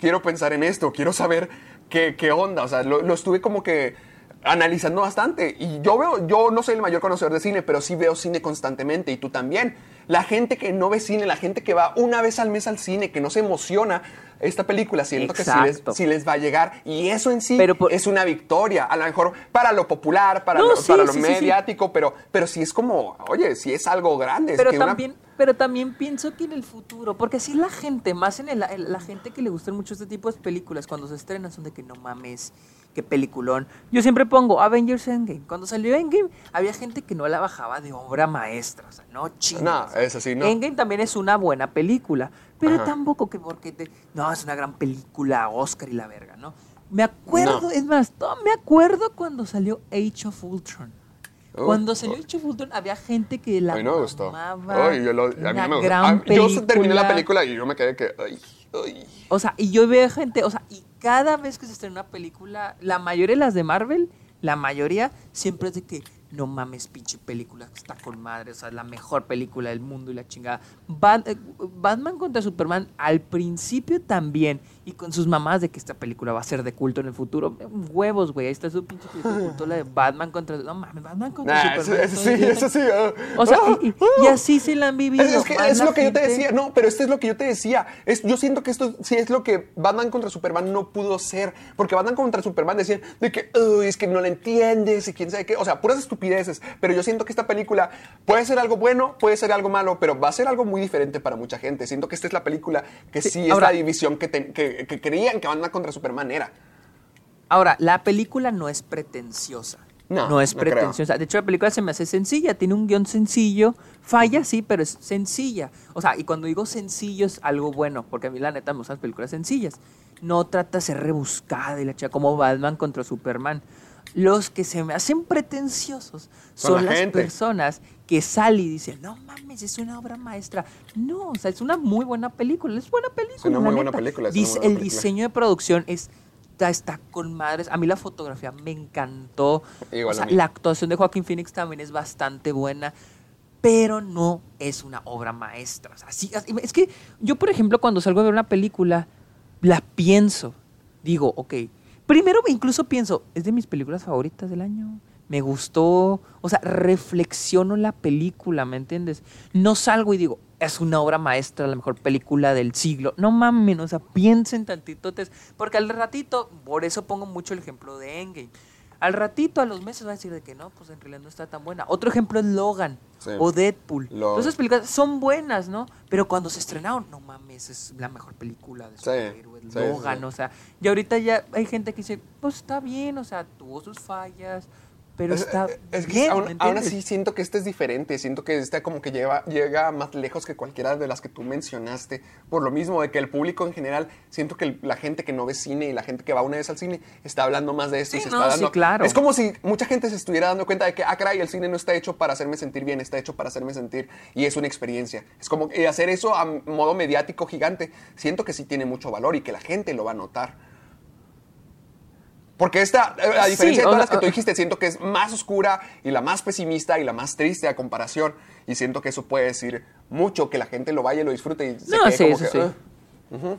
quiero pensar en esto, quiero saber qué, qué onda, o sea, lo, lo estuve como que analizando bastante. Y yo veo, yo no soy el mayor conocedor de cine, pero sí veo cine constantemente y tú también. La gente que no ve cine, la gente que va una vez al mes al cine, que no se emociona, esta película siento que sí les, Exacto. sí les va a llegar. Y eso en sí por- es una victoria. A lo mejor para lo popular, para No, lo, sí, para lo sí, sí, sí. mediático, pero, pero sí es como, oye, sí es algo grande. es Pero una- también, pero también pienso que en el futuro, porque si la gente, más en el, la gente que le gustan mucho este tipo de películas, cuando se estrenan son de que no mames, qué peliculón. Yo siempre pongo Avengers Endgame. Cuando salió Endgame, había gente que no la bajaba de obra maestra, o sea, no chingues. No, eso sí, no. Endgame también es una buena película, pero Ajá. tampoco que porque te, no, es una gran película, Oscar y la verga, ¿no? Me acuerdo, No. es más, no, me acuerdo cuando salió Age of Ultron. Uh, Cuando salió Age of Ultron había gente que la a mí no me gustó. amaba, Ay, yo lo- a mí no me gustó. gran Ah, yo terminé la película. película y yo me quedé que, ay, ay. O sea, y yo veo gente, o sea, y cada vez que se estrena una película, la mayoría de las de Marvel, la mayoría siempre es de que no mames, pinche película, está con madre, o sea, la mejor película del mundo y la chingada. Bat- eh, Batman contra Superman al principio también, y con sus mamás de que esta película va a ser de culto en el futuro. Huevos, güey, ahí está su pinche película de culto, la de Batman contra. No mames, Batman contra Nah, eso, Superman. eso todo sí, eso sí. ah. O sea, y, y- ah. y así se la han vivido. Es, es que es lo que yo te gente- decía, no, pero esto es lo que yo te decía. Es, yo siento que esto sí es lo que Batman contra Superman no pudo ser. Porque Batman contra Superman decían de que, "Uy, es que no la entiendes y quién sabe qué. O sea, puras estupideces. Pero yo siento que esta película puede ser algo bueno, puede ser algo malo, pero va a ser algo muy diferente para mucha gente. Siento que esta es la película que sí, es ahora- la división que, te- que, que creían que Batman contra Superman era. Ahora, la película no es pretenciosa. No, No, es no creo. pretenciosa. De hecho, la película se me hace sencilla. Tiene un guion sencillo. Falla, sí, pero es sencilla. O sea, y cuando digo sencillo es algo bueno, porque a mí la neta me gustan las películas sencillas. No trata de ser rebuscada y la chica como Batman contra Superman. Los que se me hacen pretenciosos Son son, la las gente. personas que salen y dicen, no mames, es una obra maestra. No, o sea, es una muy buena película. Es buena película. una la muy buena película, es una Dice- buena el película. diseño de producción es está, está con madres. A mí la fotografía me encantó. Igual o sea, a mí. la actuación de Joaquín Phoenix también es bastante buena. Pero no es una obra maestra. O sea, sí, es que yo, por ejemplo, cuando salgo a ver una película, la pienso. Digo, ok. Primero incluso pienso, es de mis películas favoritas del año. Me gustó. O sea, reflexiono la película, ¿me entiendes? No salgo y digo, es una obra maestra, la mejor película del siglo. No mamen, o sea, piensen tantito. Porque al ratito, por eso pongo mucho el ejemplo de Endgame. Al ratito, a los meses, va a decir de que no, pues en realidad no está tan buena. Otro ejemplo es Logan Sí. o Deadpool. Todas esas películas son buenas, ¿no? Pero cuando se estrenaron, no mames, es la mejor película de superhéroes. sí, sí, Logan, sí. o sea, y ahorita ya hay gente que dice, pues está bien, o sea, tuvo sus fallas, pero Es- está es que bien. aún, así siento que este es diferente, siento que este como que lleva, llega más lejos que cualquiera de las que tú mencionaste, por lo mismo de que el público en general, siento que la gente que no ve cine y la gente que va una vez al cine está hablando más de esto y Sí, se no, está sí, dando... claro. Es como si mucha gente se estuviera dando cuenta de que, ah, caray, el cine no está hecho para hacerme sentir bien, está hecho para hacerme sentir y es una experiencia. Es como que hacer eso a modo mediático gigante, siento que sí tiene mucho valor y que la gente lo va a notar. Porque esta, eh, a Sí, diferencia de o- todas las que tú dijiste, siento que es más oscura y la más pesimista y la más triste a comparación. Y siento que eso puede decir mucho, que la gente lo vaya y lo disfrute y se No, quede sí, como eso que, sí. "Ah".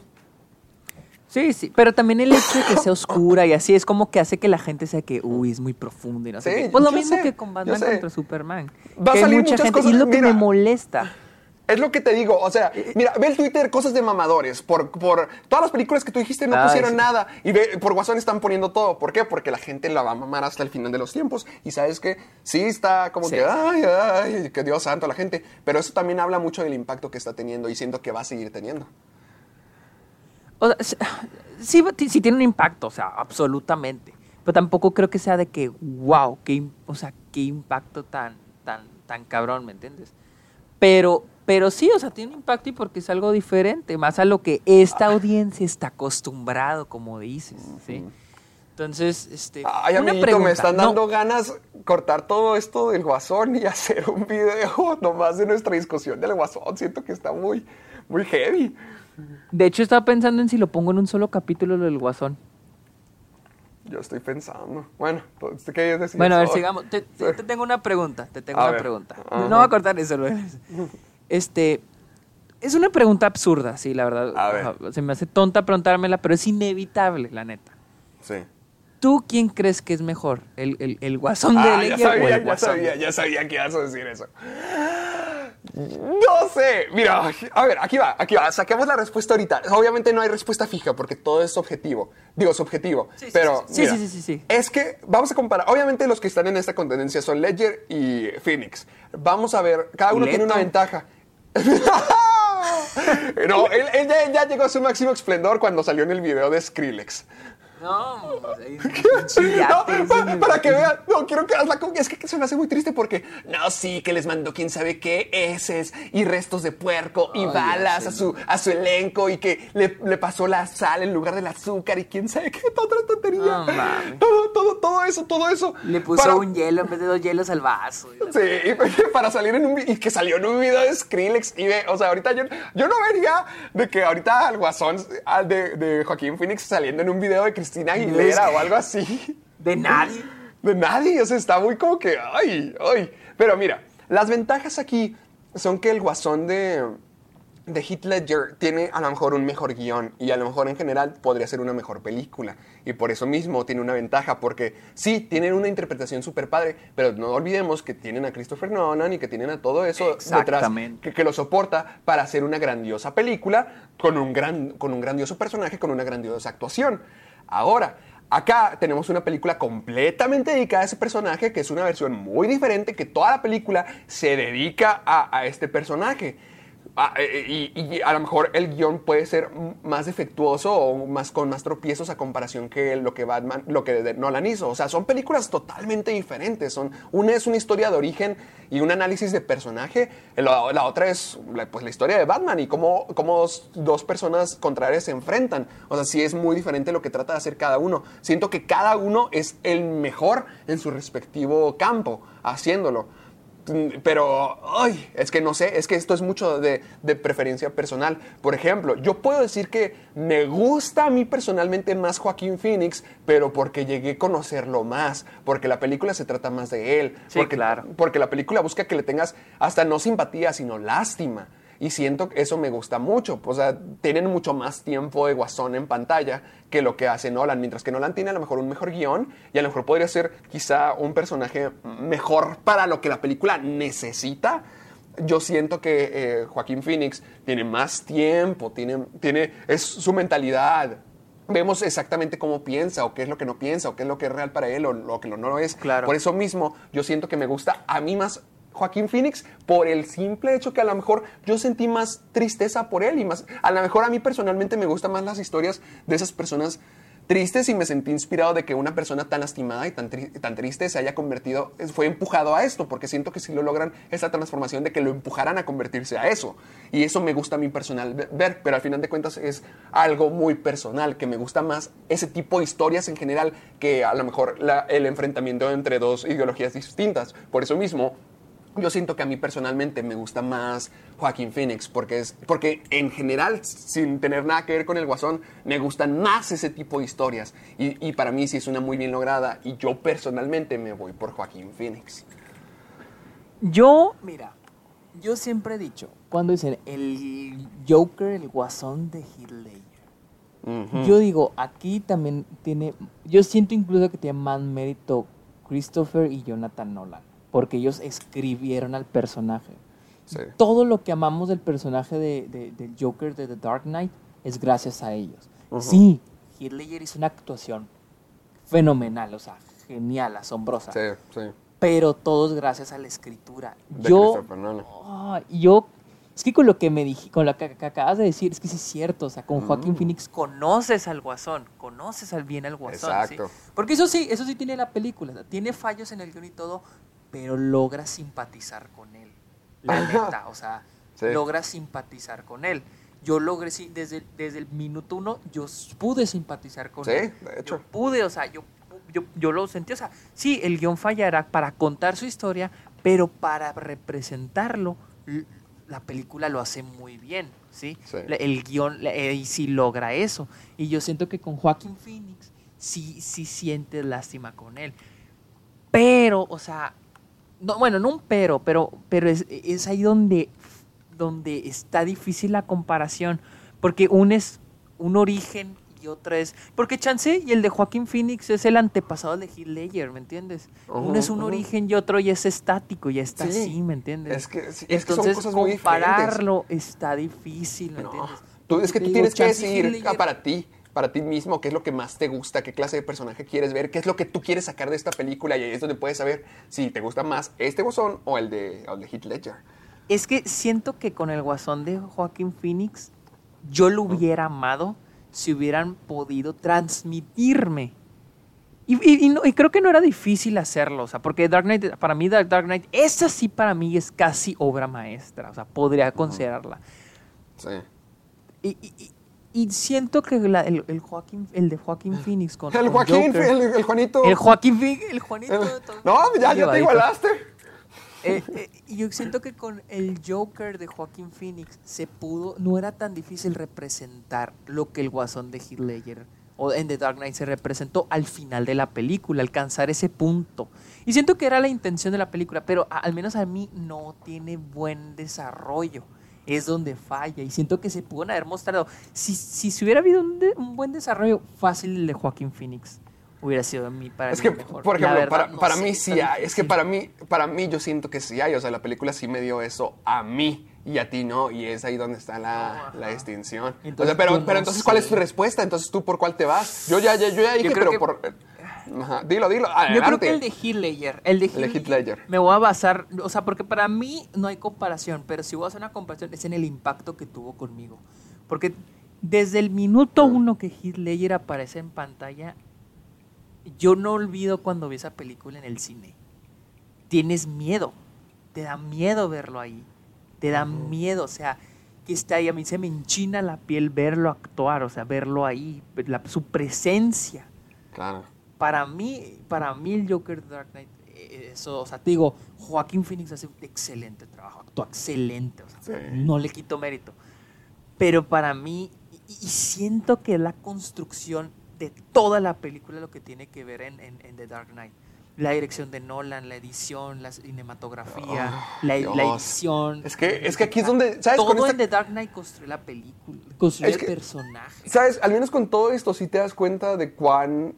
Sí, sí, pero también el hecho de que sea oscura y así es como que hace que la gente sea que, uy, es muy profunda y no sé Sí, qué. Pues lo mismo sé, que con Batman sé. contra Superman. Va a salir mucha muchas gente, y cosas, es lo que me molesta. Es lo que te digo, o sea, mira, ve el Twitter, cosas de mamadores. Por, por todas las películas que tú dijiste no pusieron sí. nada. Y ve, por Guasón están poniendo todo. ¿Por qué? Porque la gente la va a mamar hasta el final de los tiempos. Y sabes que sí está como Sí. que, ay, ay, que Dios santo a la gente. Pero eso también habla mucho del impacto que está teniendo y siento que va a seguir teniendo. O sea, sí- sí, ti- sí tiene un impacto, o sea, absolutamente. Pero tampoco creo que sea de que, wow, qué, o sea, qué impacto tan, tan, tan cabrón, ¿me entiendes? Pero, pero sí, o sea, tiene un impacto y porque es algo diferente, más a lo que esta audiencia está acostumbrado, como dices, ¿sí? Entonces, este. Ay, una amiguito, pregunta, me están no- dando ganas cortar todo esto del Guasón y [LAUGHS] hacer un video nomás de nuestra discusión del Guasón. Siento que está muy, muy heavy. de hecho, estaba pensando en si lo pongo en un solo capítulo lo del Guasón. Yo estoy pensando. Bueno, ¿qué decir? Bueno, a ver, sigamos. Te, te- tengo una pregunta. Te tengo A una ver. pregunta. Ajá. No voy a cortar eso, Luis. [LAUGHS] Este. Es una pregunta absurda, sí, la verdad. A ver. Ajá, Se me hace tonta preguntármela, pero es inevitable, la neta. Sí. ¿Tú quién crees que es mejor? ¿El, el, el guasón de Ah, ya Ledger o sabía, el ya guasón? sabía, ya sabía que ibas a decir eso. No sé, mira, a ver, aquí va, aquí va, saquemos la respuesta ahorita. Obviamente no hay respuesta fija porque todo es objetivo, digo subjetivo, Sí, pero sí, sí. mira, Sí, sí, sí, es que vamos a comparar, obviamente los que están en esta contendencia son Ledger y Phoenix. Vamos a ver, cada uno tiene una ventaja. [LAUGHS] no, él, ya, ya llegó a su máximo esplendor cuando salió en el video de Skrillex. No, [LAUGHS] No, para, que vean, no, quiero que con- Es que se me hace muy triste porque, no, sí, que les mandó quién sabe qué, heces y restos de puerco y balas a su, a su elenco y que le, le pasó la sal en lugar del azúcar y quién sabe qué, toda otra tontería. Todo, todo, todo eso, todo eso. Le puso Para- un hielo en vez de dos hielos al vaso. Sí, para salir en un y que salió en un video de Skrillex y ve, o sea, ahorita yo, yo no vería de que ahorita al guasón de, de Joaquín Phoenix saliendo en un video de Cristina Aguilera o algo así. De nadie. De nadie, o sea, está muy como que, ay, ay. Pero mira, las ventajas aquí son que el guasón de, de Heath Ledger tiene a lo mejor un mejor guion y a lo mejor en general podría ser una mejor película. Y por eso mismo tiene una ventaja, porque sí, tienen una interpretación súper padre, pero no olvidemos que tienen a Christopher Nolan y que tienen a todo eso detrás que, que lo soporta para hacer una grandiosa película con un, gran, con un grandioso personaje, con una grandiosa actuación. Ahora, acá tenemos una película completamente dedicada a ese personaje, que es una versión muy diferente, que toda la película se dedica a, a este personaje. Ah, eh, y, y a lo mejor el guion puede ser más defectuoso o más con más tropiezos a comparación que lo que Batman, lo que Nolan hizo. O sea, son películas totalmente diferentes. Son, una es una historia de origen y un análisis de personaje. La, la otra es pues, la historia de Batman y cómo, cómo dos, dos personas contrarias se enfrentan. O sea, sí es muy diferente lo que trata de hacer cada uno. Siento que cada uno es el mejor en su respectivo campo haciéndolo. Pero, ay, es que no sé, es que esto es mucho de, de preferencia personal. Por ejemplo, yo puedo decir que me gusta a mí personalmente más Joaquín Phoenix, pero porque llegué a conocerlo más, porque la película se trata más de él, Sí, porque, claro. porque la película busca que le tengas hasta no simpatía, sino lástima. Y siento que eso me gusta mucho. O sea, tienen mucho más tiempo de guasón en pantalla que lo que hace Nolan. Mientras que Nolan tiene a lo mejor un mejor guion y a lo mejor podría ser quizá un personaje mejor para lo que la película necesita. Yo siento que eh, Joaquín Phoenix tiene más tiempo, tiene, tiene, es su mentalidad. Vemos exactamente cómo piensa, o qué es lo que no piensa, o qué es lo que es real para él, o lo que no lo es. Claro. Por eso mismo, yo siento que me gusta a mí más Joaquín Phoenix por el simple hecho que a lo mejor yo sentí más tristeza por él y más, a lo mejor a mí personalmente me gustan más las historias de esas personas tristes y me sentí inspirado de que una persona tan lastimada y tan, tan triste se haya convertido, fue empujado a esto, porque siento que si lo logran esa transformación de que lo empujaran a convertirse a eso. Y eso me gusta a mí personal ve- ver, pero al final de cuentas es algo muy personal, que me gusta más ese tipo de historias en general que a lo mejor el enfrentamiento entre dos ideologías distintas. Por eso mismo, yo siento que a mí personalmente me gusta más Joaquín Phoenix porque es porque en general sin tener nada que ver con el Guasón me gustan más ese tipo de historias. Y, y para mí sí es una muy bien lograda y yo personalmente me voy por Joaquín Phoenix. Yo, mira, yo siempre he dicho, cuando dicen el Joker, el guasón de Heath Ledger, yo digo, aquí también tiene, yo siento incluso que tiene más mérito Christopher y Jonathan Nolan, porque ellos escribieron al personaje. Sí. Todo lo que amamos del personaje de, de- del Joker de The Dark Knight es gracias a ellos. Ujú. Sí, Heath Ledger hizo una actuación fenomenal, o sea, genial, asombrosa. Sí, sí. Pero todos gracias a la escritura. De yo. Ah, yo, es que con lo que me dije, con lo que, que acabas de decir, es que sí es cierto, o sea, con Joaquín Mm. Phoenix conoces al guasón, conoces al bien al guasón. ¿sí? Exacto. Porque eso sí, eso sí tiene la película, o sea, tiene fallos en el guion y todo, pero logra simpatizar con él. La Ajá. neta, o sea, Sí. logra simpatizar con él. Yo logré, sí, desde, desde el minuto uno, yo pude simpatizar con Sí, él. de hecho. Yo pude, o sea, yo, yo, yo lo sentí, o sea, sí, el guion fallará para contar su historia, pero para representarlo, la película lo hace muy bien, ¿sí? Sí. El guion eh, y sí logra eso. Y yo siento que con Joaquín Phoenix sí, sí sientes lástima con él. Pero, o sea, no, bueno, no un pero, pero, pero es, es ahí donde, donde está difícil la comparación, porque uno es un origen y otro es... Porque Chance y el de Joaquín Phoenix es el antepasado de Heath Ledger, ¿me entiendes? uno es un origen y otro ya es estático, ya está Sí. así, ¿me entiendes? Es que, sí, es que son Entonces, cosas muy diferentes. compararlo está difícil, ¿me No, entiendes? tú, es que tú digo, tienes que chance decidir Heath ah, para ti, para ti mismo, qué es lo que más te gusta, qué clase de personaje quieres ver, qué es lo que tú quieres sacar de esta película y ahí es donde puedes saber si te gusta más este Guasón o el de, o el de Heath Ledger. Es que siento que con el guasón de Joaquín Phoenix, yo lo hubiera amado si hubieran podido transmitirme. Y, y- y no- y creo que no era difícil hacerlo, o sea, porque Dark Knight, para mí Dark Dark Knight, esa sí para mí es casi obra maestra, o sea, podría considerarla. Sí. Y, y- siento que la- el, el Joaquín, el de Joaquín Phoenix con El con Joaquín, Joker, el, el Juanito. el Joaquín el Juanito. el- todo- no, ya, ya te igualaste. Eh, eh, y yo siento que con el Joker de Joaquín Phoenix se pudo, no era tan difícil representar lo que el guasón de Heath Ledger o en The Dark Knight se representó al final de la película, alcanzar ese punto. Y siento que era la intención de la película, pero a- al menos a mí no tiene buen desarrollo. Es donde falla. Y siento que se pudo haber mostrado. Si, si se hubiera habido un, de- un buen desarrollo fácil el de Joaquín Phoenix, hubiera sido mi, para Es mí que, mejor. por ejemplo, verdad, para, no para sé, mí sí hay. Es que para mí, para mí yo siento que sí hay. O sea, la película sí me dio eso a mí y a ti no. Y es ahí donde está la, la distinción. Entonces, o sea, pero, no entonces, ¿cuál es tu respuesta? Entonces, ¿tú por cuál te vas? Yo ya, ya, yo ya dije, creo pero que- por... Ajá, dilo, dilo. Yo Adelante. creo que el de Ledger. El de El Ledger. Me voy a basar, o sea, porque para mí no hay comparación, pero si voy a hacer una comparación es en el impacto que tuvo conmigo. Porque desde el minuto uno que Ledger aparece en pantalla, yo no olvido cuando vi esa película en el cine. Tienes miedo, te da miedo verlo ahí, te da miedo, o sea, que está ahí, a mí se me enchina la piel verlo actuar, o sea, verlo ahí, la- su presencia Claro. Para mí, para mí el Joker de Dark Knight, eh, eso, o sea, te digo, Joaquín Phoenix hace un excelente trabajo, actúa excelente, o sea, Sí. no le quito mérito. Pero para mí, y, y siento que la construcción de toda la película lo que tiene que ver en, en- en The Dark Knight. La dirección de Nolan, la edición, la cinematografía, la, la edición. Es que- es que aquí es donde, ¿sabes? Con Todo esta- en The Dark Knight construyó la película, construyó Es el que- personaje. ¿Sabes? Al menos con todo esto sí te das cuenta de cuán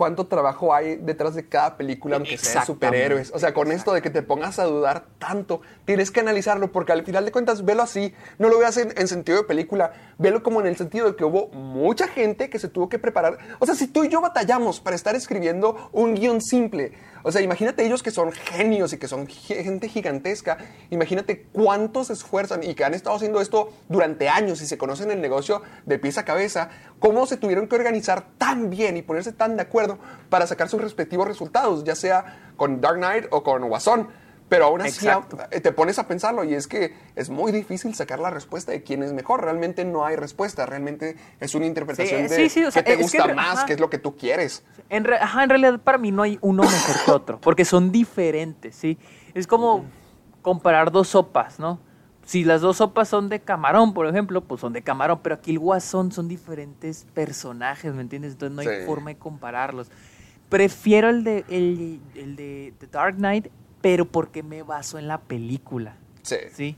cuánto trabajo hay detrás de cada película, aunque sea de Exactamente, superhéroes. O sea, con esto de que te pongas a dudar tanto, tienes que analizarlo, porque al final de cuentas, velo así. No lo veas en, en sentido de película, velo como en el sentido de que hubo mucha gente que se tuvo que preparar. O sea, si tú y yo batallamos para estar escribiendo un guion simple, o sea, imagínate ellos que son genios y que son ge- gente gigantesca, imagínate cuántos se esfuerzan y que han estado haciendo esto durante años y se conocen el negocio de pies a cabeza, cómo se tuvieron que organizar tan bien y ponerse tan de acuerdo para sacar sus respectivos resultados, ya sea con Dark Knight o con Guasón. Pero aún así Exacto. eh, te pones a pensarlo y es que es muy difícil sacar la respuesta de quién es mejor. Realmente no hay respuesta, realmente es una interpretación Sí, de sí, sí, o sea, qué te que gusta más, ajá. qué es lo que tú quieres. En, re- ajá, en realidad para mí no hay uno mejor que otro, porque son diferentes, ¿sí? Es como, comparar dos sopas, ¿no? Si las dos sopas son de camarón, por ejemplo, pues son de camarón, pero aquí el guasón son diferentes personajes, ¿me entiendes? Entonces no hay forma de compararlos. Prefiero el de, el, el de The Dark Knight, pero porque me baso en la película, Sí. ¿sí?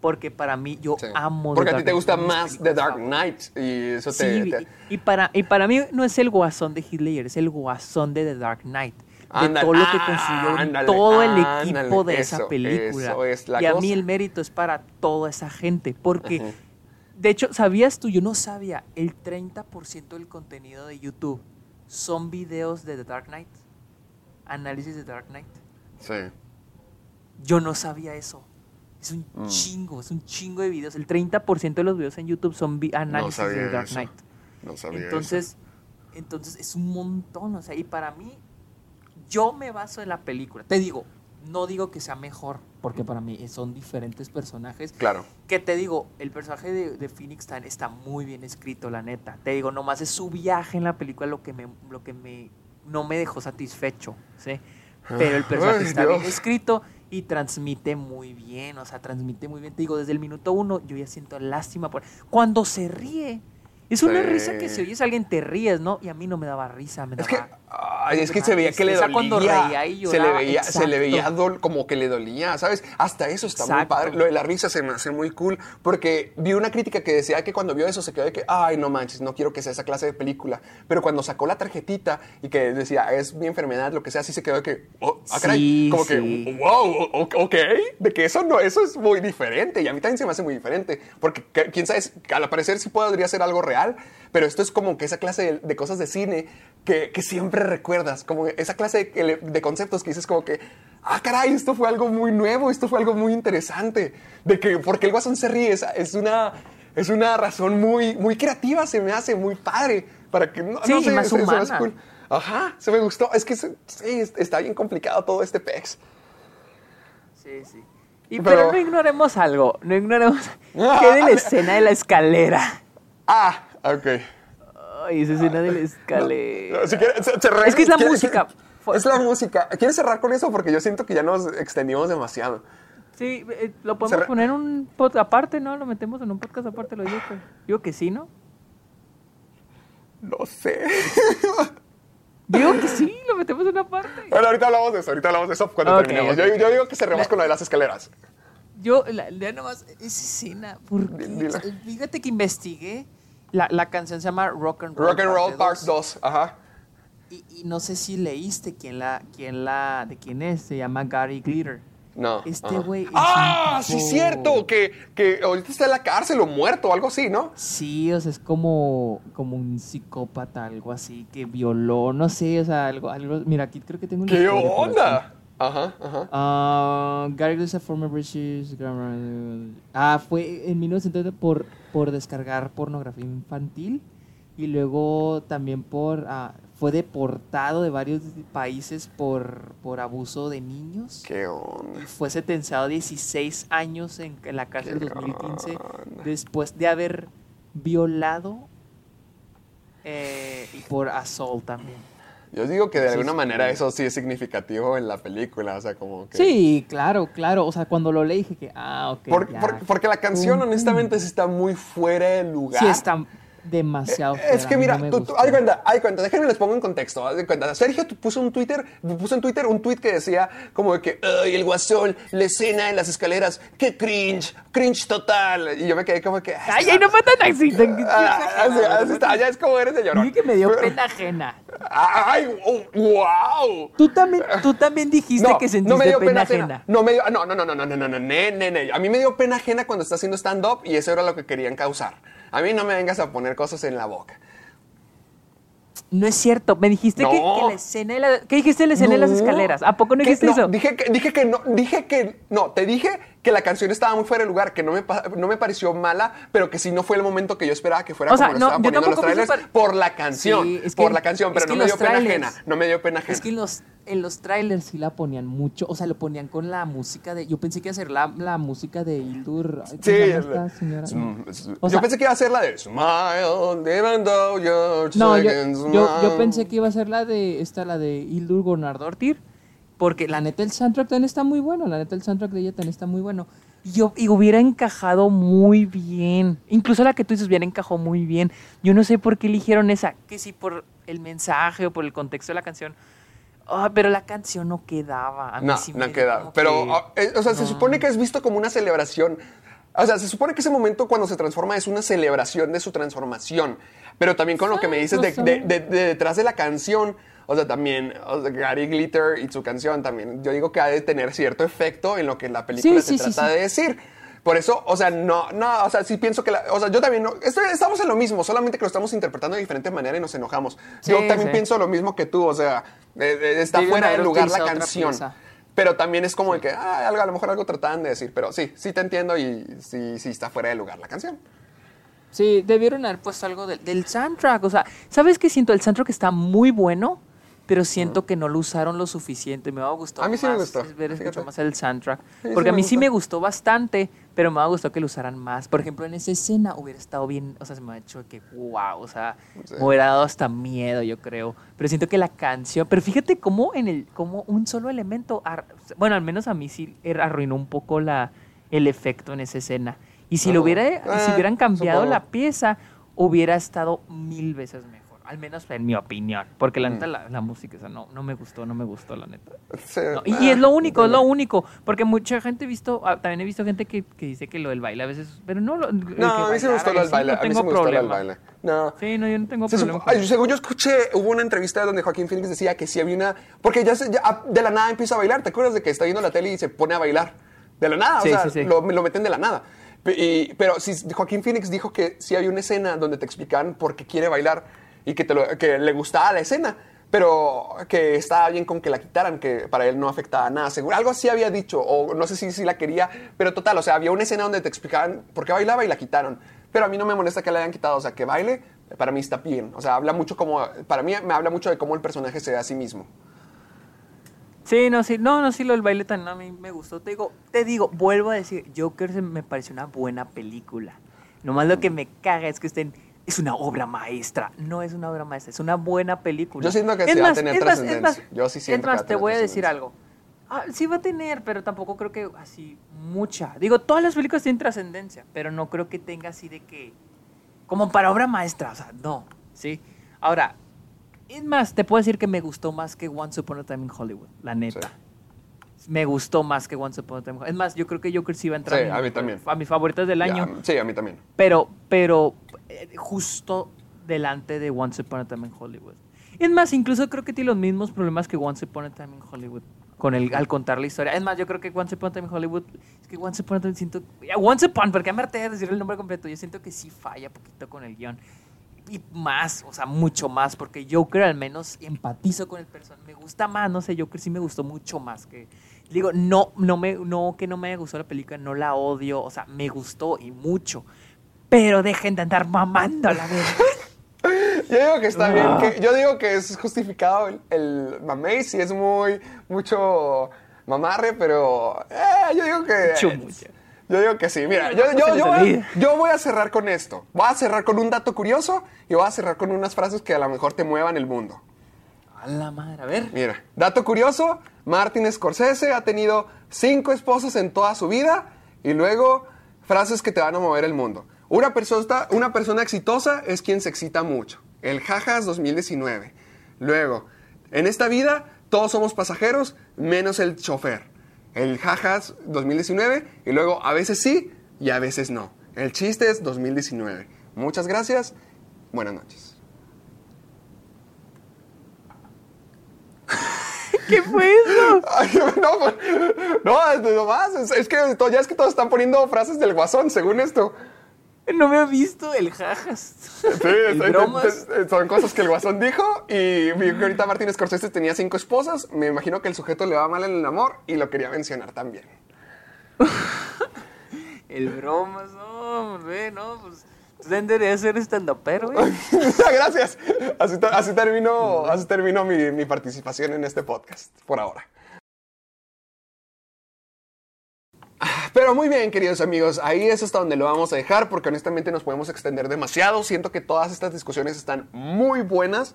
Porque para mí, yo sí. amo Porque The a ti te gusta más The Dark. Knight y eso te... Sí, te- y, para, y para mí no es el guasón de Ledger, es el guasón de The Dark Knight. De Ándale, todo lo que ah, construyó ándale, todo el ándale, equipo de esa eso, película. eso es la y a mí el mérito es para toda esa gente. Porque, Ajá. de hecho, ¿sabías tú? Yo no sabía, el 30% del contenido de YouTube son videos de The Dark Knight. Análisis de Dark Knight. Sí. Yo no sabía eso. Es un Mm. chingo, es un chingo de videos. El 30% de los videos en YouTube son análisis de Dark. Knight. No sabía Entonces, entonces es un montón, o sea, y para mí, yo me baso en la película. Te digo, no digo que sea mejor, porque para mí son diferentes personajes. Claro. Que te digo, el personaje de, de Phoenix Tan está muy bien escrito, la neta. Te digo, nomás es su viaje en la película lo que me, lo que me, no me dejó satisfecho, ¿sí? Pero el [LAUGHS] personaje Ay, está bien escrito y transmite muy bien, o sea, transmite muy bien. Te digo, desde el minuto uno yo ya siento lástima por... Cuando se ríe, es una Sí. risa que si oyes a alguien te ríes, ¿no? Y a mí no me daba risa, me Es daba... que, ay, es que se veía que le tristeza cuando dolía. reía y se le lloraba, veía, se le veía dol- como que le dolía, ¿sabes? Hasta eso está muy Exacto. padre. Lo de la risa se me hace muy cool. Porque vi una crítica que decía que cuando vio eso se quedó de que, ay, no manches, no quiero que sea esa clase de película. Pero cuando sacó la tarjetita y que decía, es mi enfermedad, lo que sea, sí se quedó de que, oh, ah, caray. Sí, como sí. que, wow, ok. De que eso no, eso es muy diferente. Y a mí también se me hace muy diferente. Porque que- quién sabe, al parecer sí podría ser algo real. Pero esto es como que esa clase de, de cosas de cine que, que siempre recuerdas. Como esa clase de, de conceptos que dices como que, ah, caray, esto fue algo muy nuevo, esto fue algo muy interesante. De que, porque el guasón se ríe, es, es una, es una razón muy, muy creativa, se me hace muy padre. Para que, no, Sí, no sé, más se- se humana. cool. Ajá, se me gustó. Es que se- sí, está bien complicado todo este pex. Sí, sí. Y, Pero- pero... no ignoremos algo, no ignoremos... [LAUGHS] ¿Qué de la escena de la escalera? Ah, ok. Ay, esa escena de la escalera. Si quieres, se- cerrar- Es que es la ¿quieres- música. Es la música. ¿Quieres cerrar con eso? Porque yo siento que ya nos extendimos demasiado. Sí, eh, lo podemos poner en un podcast aparte, ¿no? Lo metemos en un podcast aparte, lo digo que, digo que sí, ¿no? No sé. Digo que sí, lo metemos en una parte. Bueno, ahorita hablamos de eso. Ahorita hablamos de eso cuando Ok, terminemos. ok. Yo, yo digo que cerremos La- con lo de las escaleras. Yo, la, la nomás, esa escena, porque fíjate que investigué, la, la canción se llama Rock and Roll. Rock and Roll Parte Part 2, 2. Ajá. Y, y no sé si leíste quién la, quién la, de quién es, se llama Gary Glitter. No. Este güey es ¡Ah! un Sí, cierto. Que, que ahorita está en la cárcel o muerto o algo así, ¿no? Sí, o sea, es como, como un psicópata, algo así, que violó, no sé, o sea, algo, algo, mira, aquí creo que tengo una ¿Qué onda? Ajá, ajá. Ah, Gary Glitter es a former British grammar. Ah, fue en 1970 por, por descargar pornografía infantil y luego también por ah, fue deportado de varios países por, por abuso de niños. ¿Qué onda? Y fue sentenciado a 16 años en, en la cárcel ¿Qué 2015 onda? después de haber violado eh, y por assault también. Yo digo que de Sí, alguna sí. manera eso sí es significativo en la película. O sea, como que. Sí, claro, claro. O sea, cuando lo leí dije que, ah, ok. Por- ya. por- porque la canción, Mm, honestamente, sí está muy fuera de lugar. Sí, está demasiado. Es que mira, no me tú, tú- cuenta, de cuenta, déjenme les pongo en contexto, de cuenta. Sergio puso un Twitter, puso en Twitter un tweet que decía como de que, ay, el guasón, la escena en las escaleras, qué cringe, cringe total. Y yo me quedé como que, Ay, ay, no fue tan así. [LAUGHS] tan- Ah, así, así está, ya es como eres de. Dije que me dio pena ajena. Ay, oh, wow. Tú también, tú también dijiste que sentiste pena, ajena. No me dio, no, no, no, no, no, no, no, no, ne, ne, ne. A mí me dio pena ajena cuando está haciendo stand-up y eso era lo que querían causar. A mí no me vengas a poner cosas en la boca. No es cierto. Me dijiste que, No. que la escena de la- ¿Qué dijiste la escena de las No. escaleras? ¿A poco no dijiste eso? Dije que, dije que no, dije que, no, te dije que la canción estaba muy fuera de lugar, que no me, no me pareció mala, pero que sí no fue el momento que yo esperaba que fuera O sea, como lo no, estaban poniendo los trailers par- por la canción, Sí, es que- por la canción, pero no me dio los pena trailers- ajena, no me dio pena ajena. Es que en los, en los trailers sí la ponían mucho, o sea, lo ponían con la música de... Yo pensé que iba a ser la, la música de Hildur... ay, ¿cómo Sí, esta señora? Yo pensé que iba a ser la de Smile, even though you're No, yo, yo, yo pensé que iba a ser la de esta, la de Hildur Gornardóttir, Porque la neta el soundtrack también está muy bueno, la neta el soundtrack de ella también está muy bueno. Y, yo, y hubiera encajado muy bien. Incluso la que tú dices hubiera encajado muy bien. Yo no sé por qué eligieron esa. Que si por el mensaje o por el contexto de la canción. Ah, pero la canción no quedaba. A mí No, sí no dio queda. como Pero, que- ah, eh, o sea, se supone que es visto como una celebración. O sea, se supone que ese momento cuando se transforma es una celebración de su transformación. Pero también con lo que me dices de, no sé. de- de- de detrás de la canción, o sea, también o sea, Gary Glitter y su canción también, yo digo que ha de tener cierto efecto en lo que la película Sí, se sí, trata sí. de decir. Por eso, o sea, no, no, o sea, sí pienso que, la- o sea, yo también, no, estamos en lo mismo, solamente que lo estamos interpretando de diferente manera y nos enojamos. yo también sí. pienso lo mismo que tú, o sea, eh, eh, está fuera de haber lugar la canción. Pero también es como de que, ah, algo, a lo mejor algo trataban de decir, pero sí, sí te entiendo y sí, sí está fuera de lugar la canción. Sí, debieron haber puesto algo del, del soundtrack. O sea, ¿sabes qué siento? El soundtrack está muy bueno, pero siento que no lo usaron lo suficiente. Me ha gustado A mí sí me más gustó, ver fíjate. escuchar más el soundtrack. sí Porque a me mí sí me gustó bastante, pero me ha gustado que lo usaran más. Por ejemplo, en esa escena hubiera estado bien, o sea, se me ha hecho que, wow, o sea, Sí. me hubiera dado hasta miedo, yo creo. Pero siento que la canción, pero fíjate cómo en el, cómo un solo elemento, ar- bueno, al menos a mí sí er- arruinó un poco la, el efecto en esa escena. Y si lo Ah, hubiera, si eh, hubieran cambiado supongo. la pieza, hubiera estado mil veces mejor. Al menos en mi opinión. Porque la neta, la, la música esa no, no me gustó, no me gustó, la neta. Sí, No, y, ah, y es lo único, es lo único. Porque mucha gente he visto, ah, también he visto gente que, que dice que lo del baile a veces. Pero no, lo, No, a mí sí me gustó lo del baile, no a mí tengo me gustó lo del baile. No. Sí, no, yo no tengo Se problema. supo- según yo escuché, hubo una entrevista donde Joaquín Phoenix decía que sí había una... Porque ya, se- ya, ah, de la nada empieza a bailar. ¿Te acuerdas de que está viendo la tele y se pone a bailar? De la nada, Sí, o sea, sí. Lo, lo meten de la nada. Y- pero sí, Joaquín Phoenix dijo que sí había una escena donde te explicaban por qué quiere bailar y que, te lo- que le gustaba la escena, pero que estaba bien con que la quitaran, que para él no afectaba nada. Seguro, algo así había dicho, o no sé si, si la quería, pero total, o sea, había una escena donde te explicaban por qué bailaba y la quitaron. Pero a mí no me molesta que la hayan quitado, o sea, que baile, para mí está bien. O sea, habla mucho como, para mí me habla mucho de cómo el personaje se ve a sí mismo. Sí, no, sí, no, no, sí, lo del baile también a mí me gustó. Te digo, te digo, vuelvo a decir, Joker me pareció una buena película. Nomás lo que me caga es que estén, es una obra maestra. No es una obra maestra, es una buena película. Yo siento que Es sí va a tener trascendencia. Yo sí siento Es que va a más, te voy a decir algo. Ah, sí va a tener, pero tampoco creo que así mucha. Digo, todas las películas tienen trascendencia, pero no creo que tenga así de que como para obra maestra, o sea, no, ¿sí? Ahora, es más, te puedo decir que me gustó más que Once Upon a Time in Hollywood, la neta. Me gustó más que Once Upon a Time. Es más, yo creo que Joker sí va a entrar Sí, en- a mí también. a mis favoritas del año, sí, a mí también. pero, pero eh, justo delante de Once Upon a Time in Hollywood. Es más, incluso creo que tiene los mismos problemas que Once Upon a Time in Hollywood con el, al contar la historia. Es más, yo creo que Once Upon a Time in Hollywood, es que Once Upon a Time siento, Once Upon, porque me harté de decir el nombre completo, yo siento que sí falla poquito con el guion. Y más, o sea, mucho más, porque Joker al menos empatizo con el personaje. Me gusta más, no sé, Joker sí me gustó mucho más que... Digo, no, no, me, no que no me haya gustado la película, no la odio, o sea, me gustó y mucho. Pero dejen de andar mamando a la vez. [LAUGHS] Yo digo que está bien, que, yo digo que es justificado el, el mamey, si es muy, mucho mamarre, pero eh, yo digo que... Mucho, mucho. Yo digo que sí, mira, yo, yo, voy yo voy a cerrar con esto. Voy a cerrar con un dato curioso y voy a cerrar con unas frases que a lo mejor te muevan el mundo. A la madre, a ver. Mira, dato curioso, Martin Scorsese ha tenido cinco esposas en toda su vida y luego frases que te van a mover el mundo. Una persona, una persona exitosa es quien se excita mucho. El Jajas 2019. Luego, en esta vida todos somos pasajeros menos el chofer. El Jajas 2019 y luego a veces sí y a veces no. El chiste es 2019. Muchas gracias. Buenas noches. ¿Qué fue eso? Ay, [LAUGHS] no, pues, no, es- nomás, es, es que ya es que todos están poniendo frases del guasón, según esto. No me ha visto el jajas. Sí, [LAUGHS] El es- son cosas que el guasón dijo y vi que ahorita Martín Scorsese tenía cinco esposas. Me imagino que el sujeto le va mal en el amor y lo quería mencionar también. [LAUGHS] El bromas, no, hombre, no, pues. Tú deberías ser estandopero, güey. [LAUGHS] Gracias. Así, así termino, así termino mi, mi participación en este podcast, por ahora. Pero muy bien, queridos amigos, ahí es hasta donde lo vamos a dejar porque honestamente nos podemos extender demasiado. Siento que todas estas discusiones están muy buenas.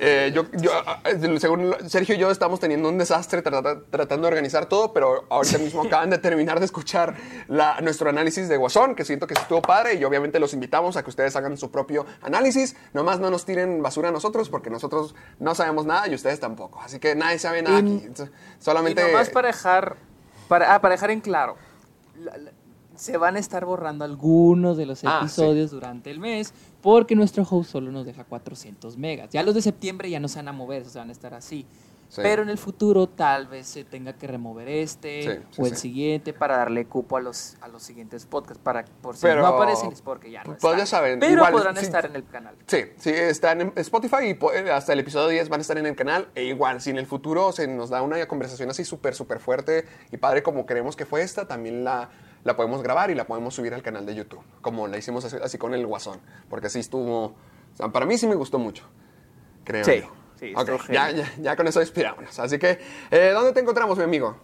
Eh, yo, yo, eh, según Sergio y yo estamos teniendo un desastre trata- tratando de organizar todo, pero ahorita [LAUGHS] mismo acaban de terminar de escuchar la- nuestro análisis de Guasón, que siento que estuvo padre y obviamente los invitamos a que ustedes hagan su propio análisis. Nomás no nos tiren basura a nosotros porque nosotros no sabemos nada y ustedes tampoco. Así que nadie sabe nada Y- aquí. Solamente... Y nomás para dejar, para, ah, para dejar en claro, la- la- se van a estar borrando algunos de los Ah, episodios durante el mes porque nuestro host solo nos deja 400 megas. Ya los de septiembre ya no se van a mover, o sea, van a estar así. Sí. Pero en el futuro tal vez se tenga que remover este Sí, sí, o el sí. siguiente para darle cupo a los, a los siguientes podcasts, para por si Pero- no aparecen es porque ya no pues ya saben, Pero igual, podrán sí. estar en el canal. Sí, sí, están en Spotify y eh, hasta el episodio 10 van a estar en el canal. E igual, si en el futuro se nos da una conversación así súper, súper fuerte y padre como creemos que fue esta, también la, la podemos grabar y la podemos subir al canal de YouTube, como la hicimos así, así con el Guasón, porque sí estuvo, o sea, para mí sí me gustó mucho, creo Sí, yo. Sí, ya, ya, ya con eso despidámonos. Así que, eh, ¿dónde te encontramos, mi amigo?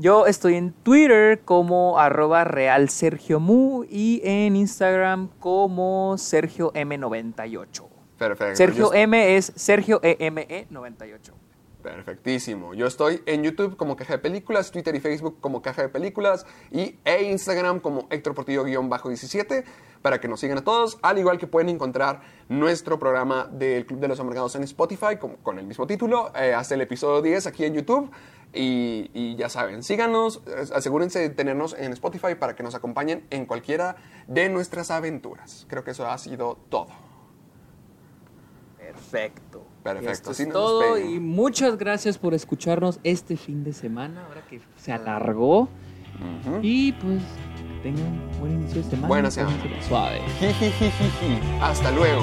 Yo estoy en Twitter como arroba real Sergio Mu y en Instagram como Sergio M98. Perfecto. Sergio Yo- M es Sergio E EME98. Perfectísimo. Yo estoy en YouTube como Caja de Películas, Twitter y Facebook como Caja de Películas y e Instagram como Héctor Portillo-17 para que nos sigan a todos, al igual que pueden encontrar nuestro programa del Club de los Amargados en Spotify con, con el mismo título, eh, hasta el episodio 10 aquí en YouTube. Y, y ya saben, síganos, asegúrense de tenernos en Spotify para que nos acompañen en cualquiera de nuestras aventuras. Creo que eso ha sido todo. Perfecto. Perfecto. Esto es todo y muchas gracias por escucharnos este fin de semana, ahora que se alargó. Y pues tengan un buen inicio de semana. Buena semana. Suave. [LAUGHS] Hasta luego.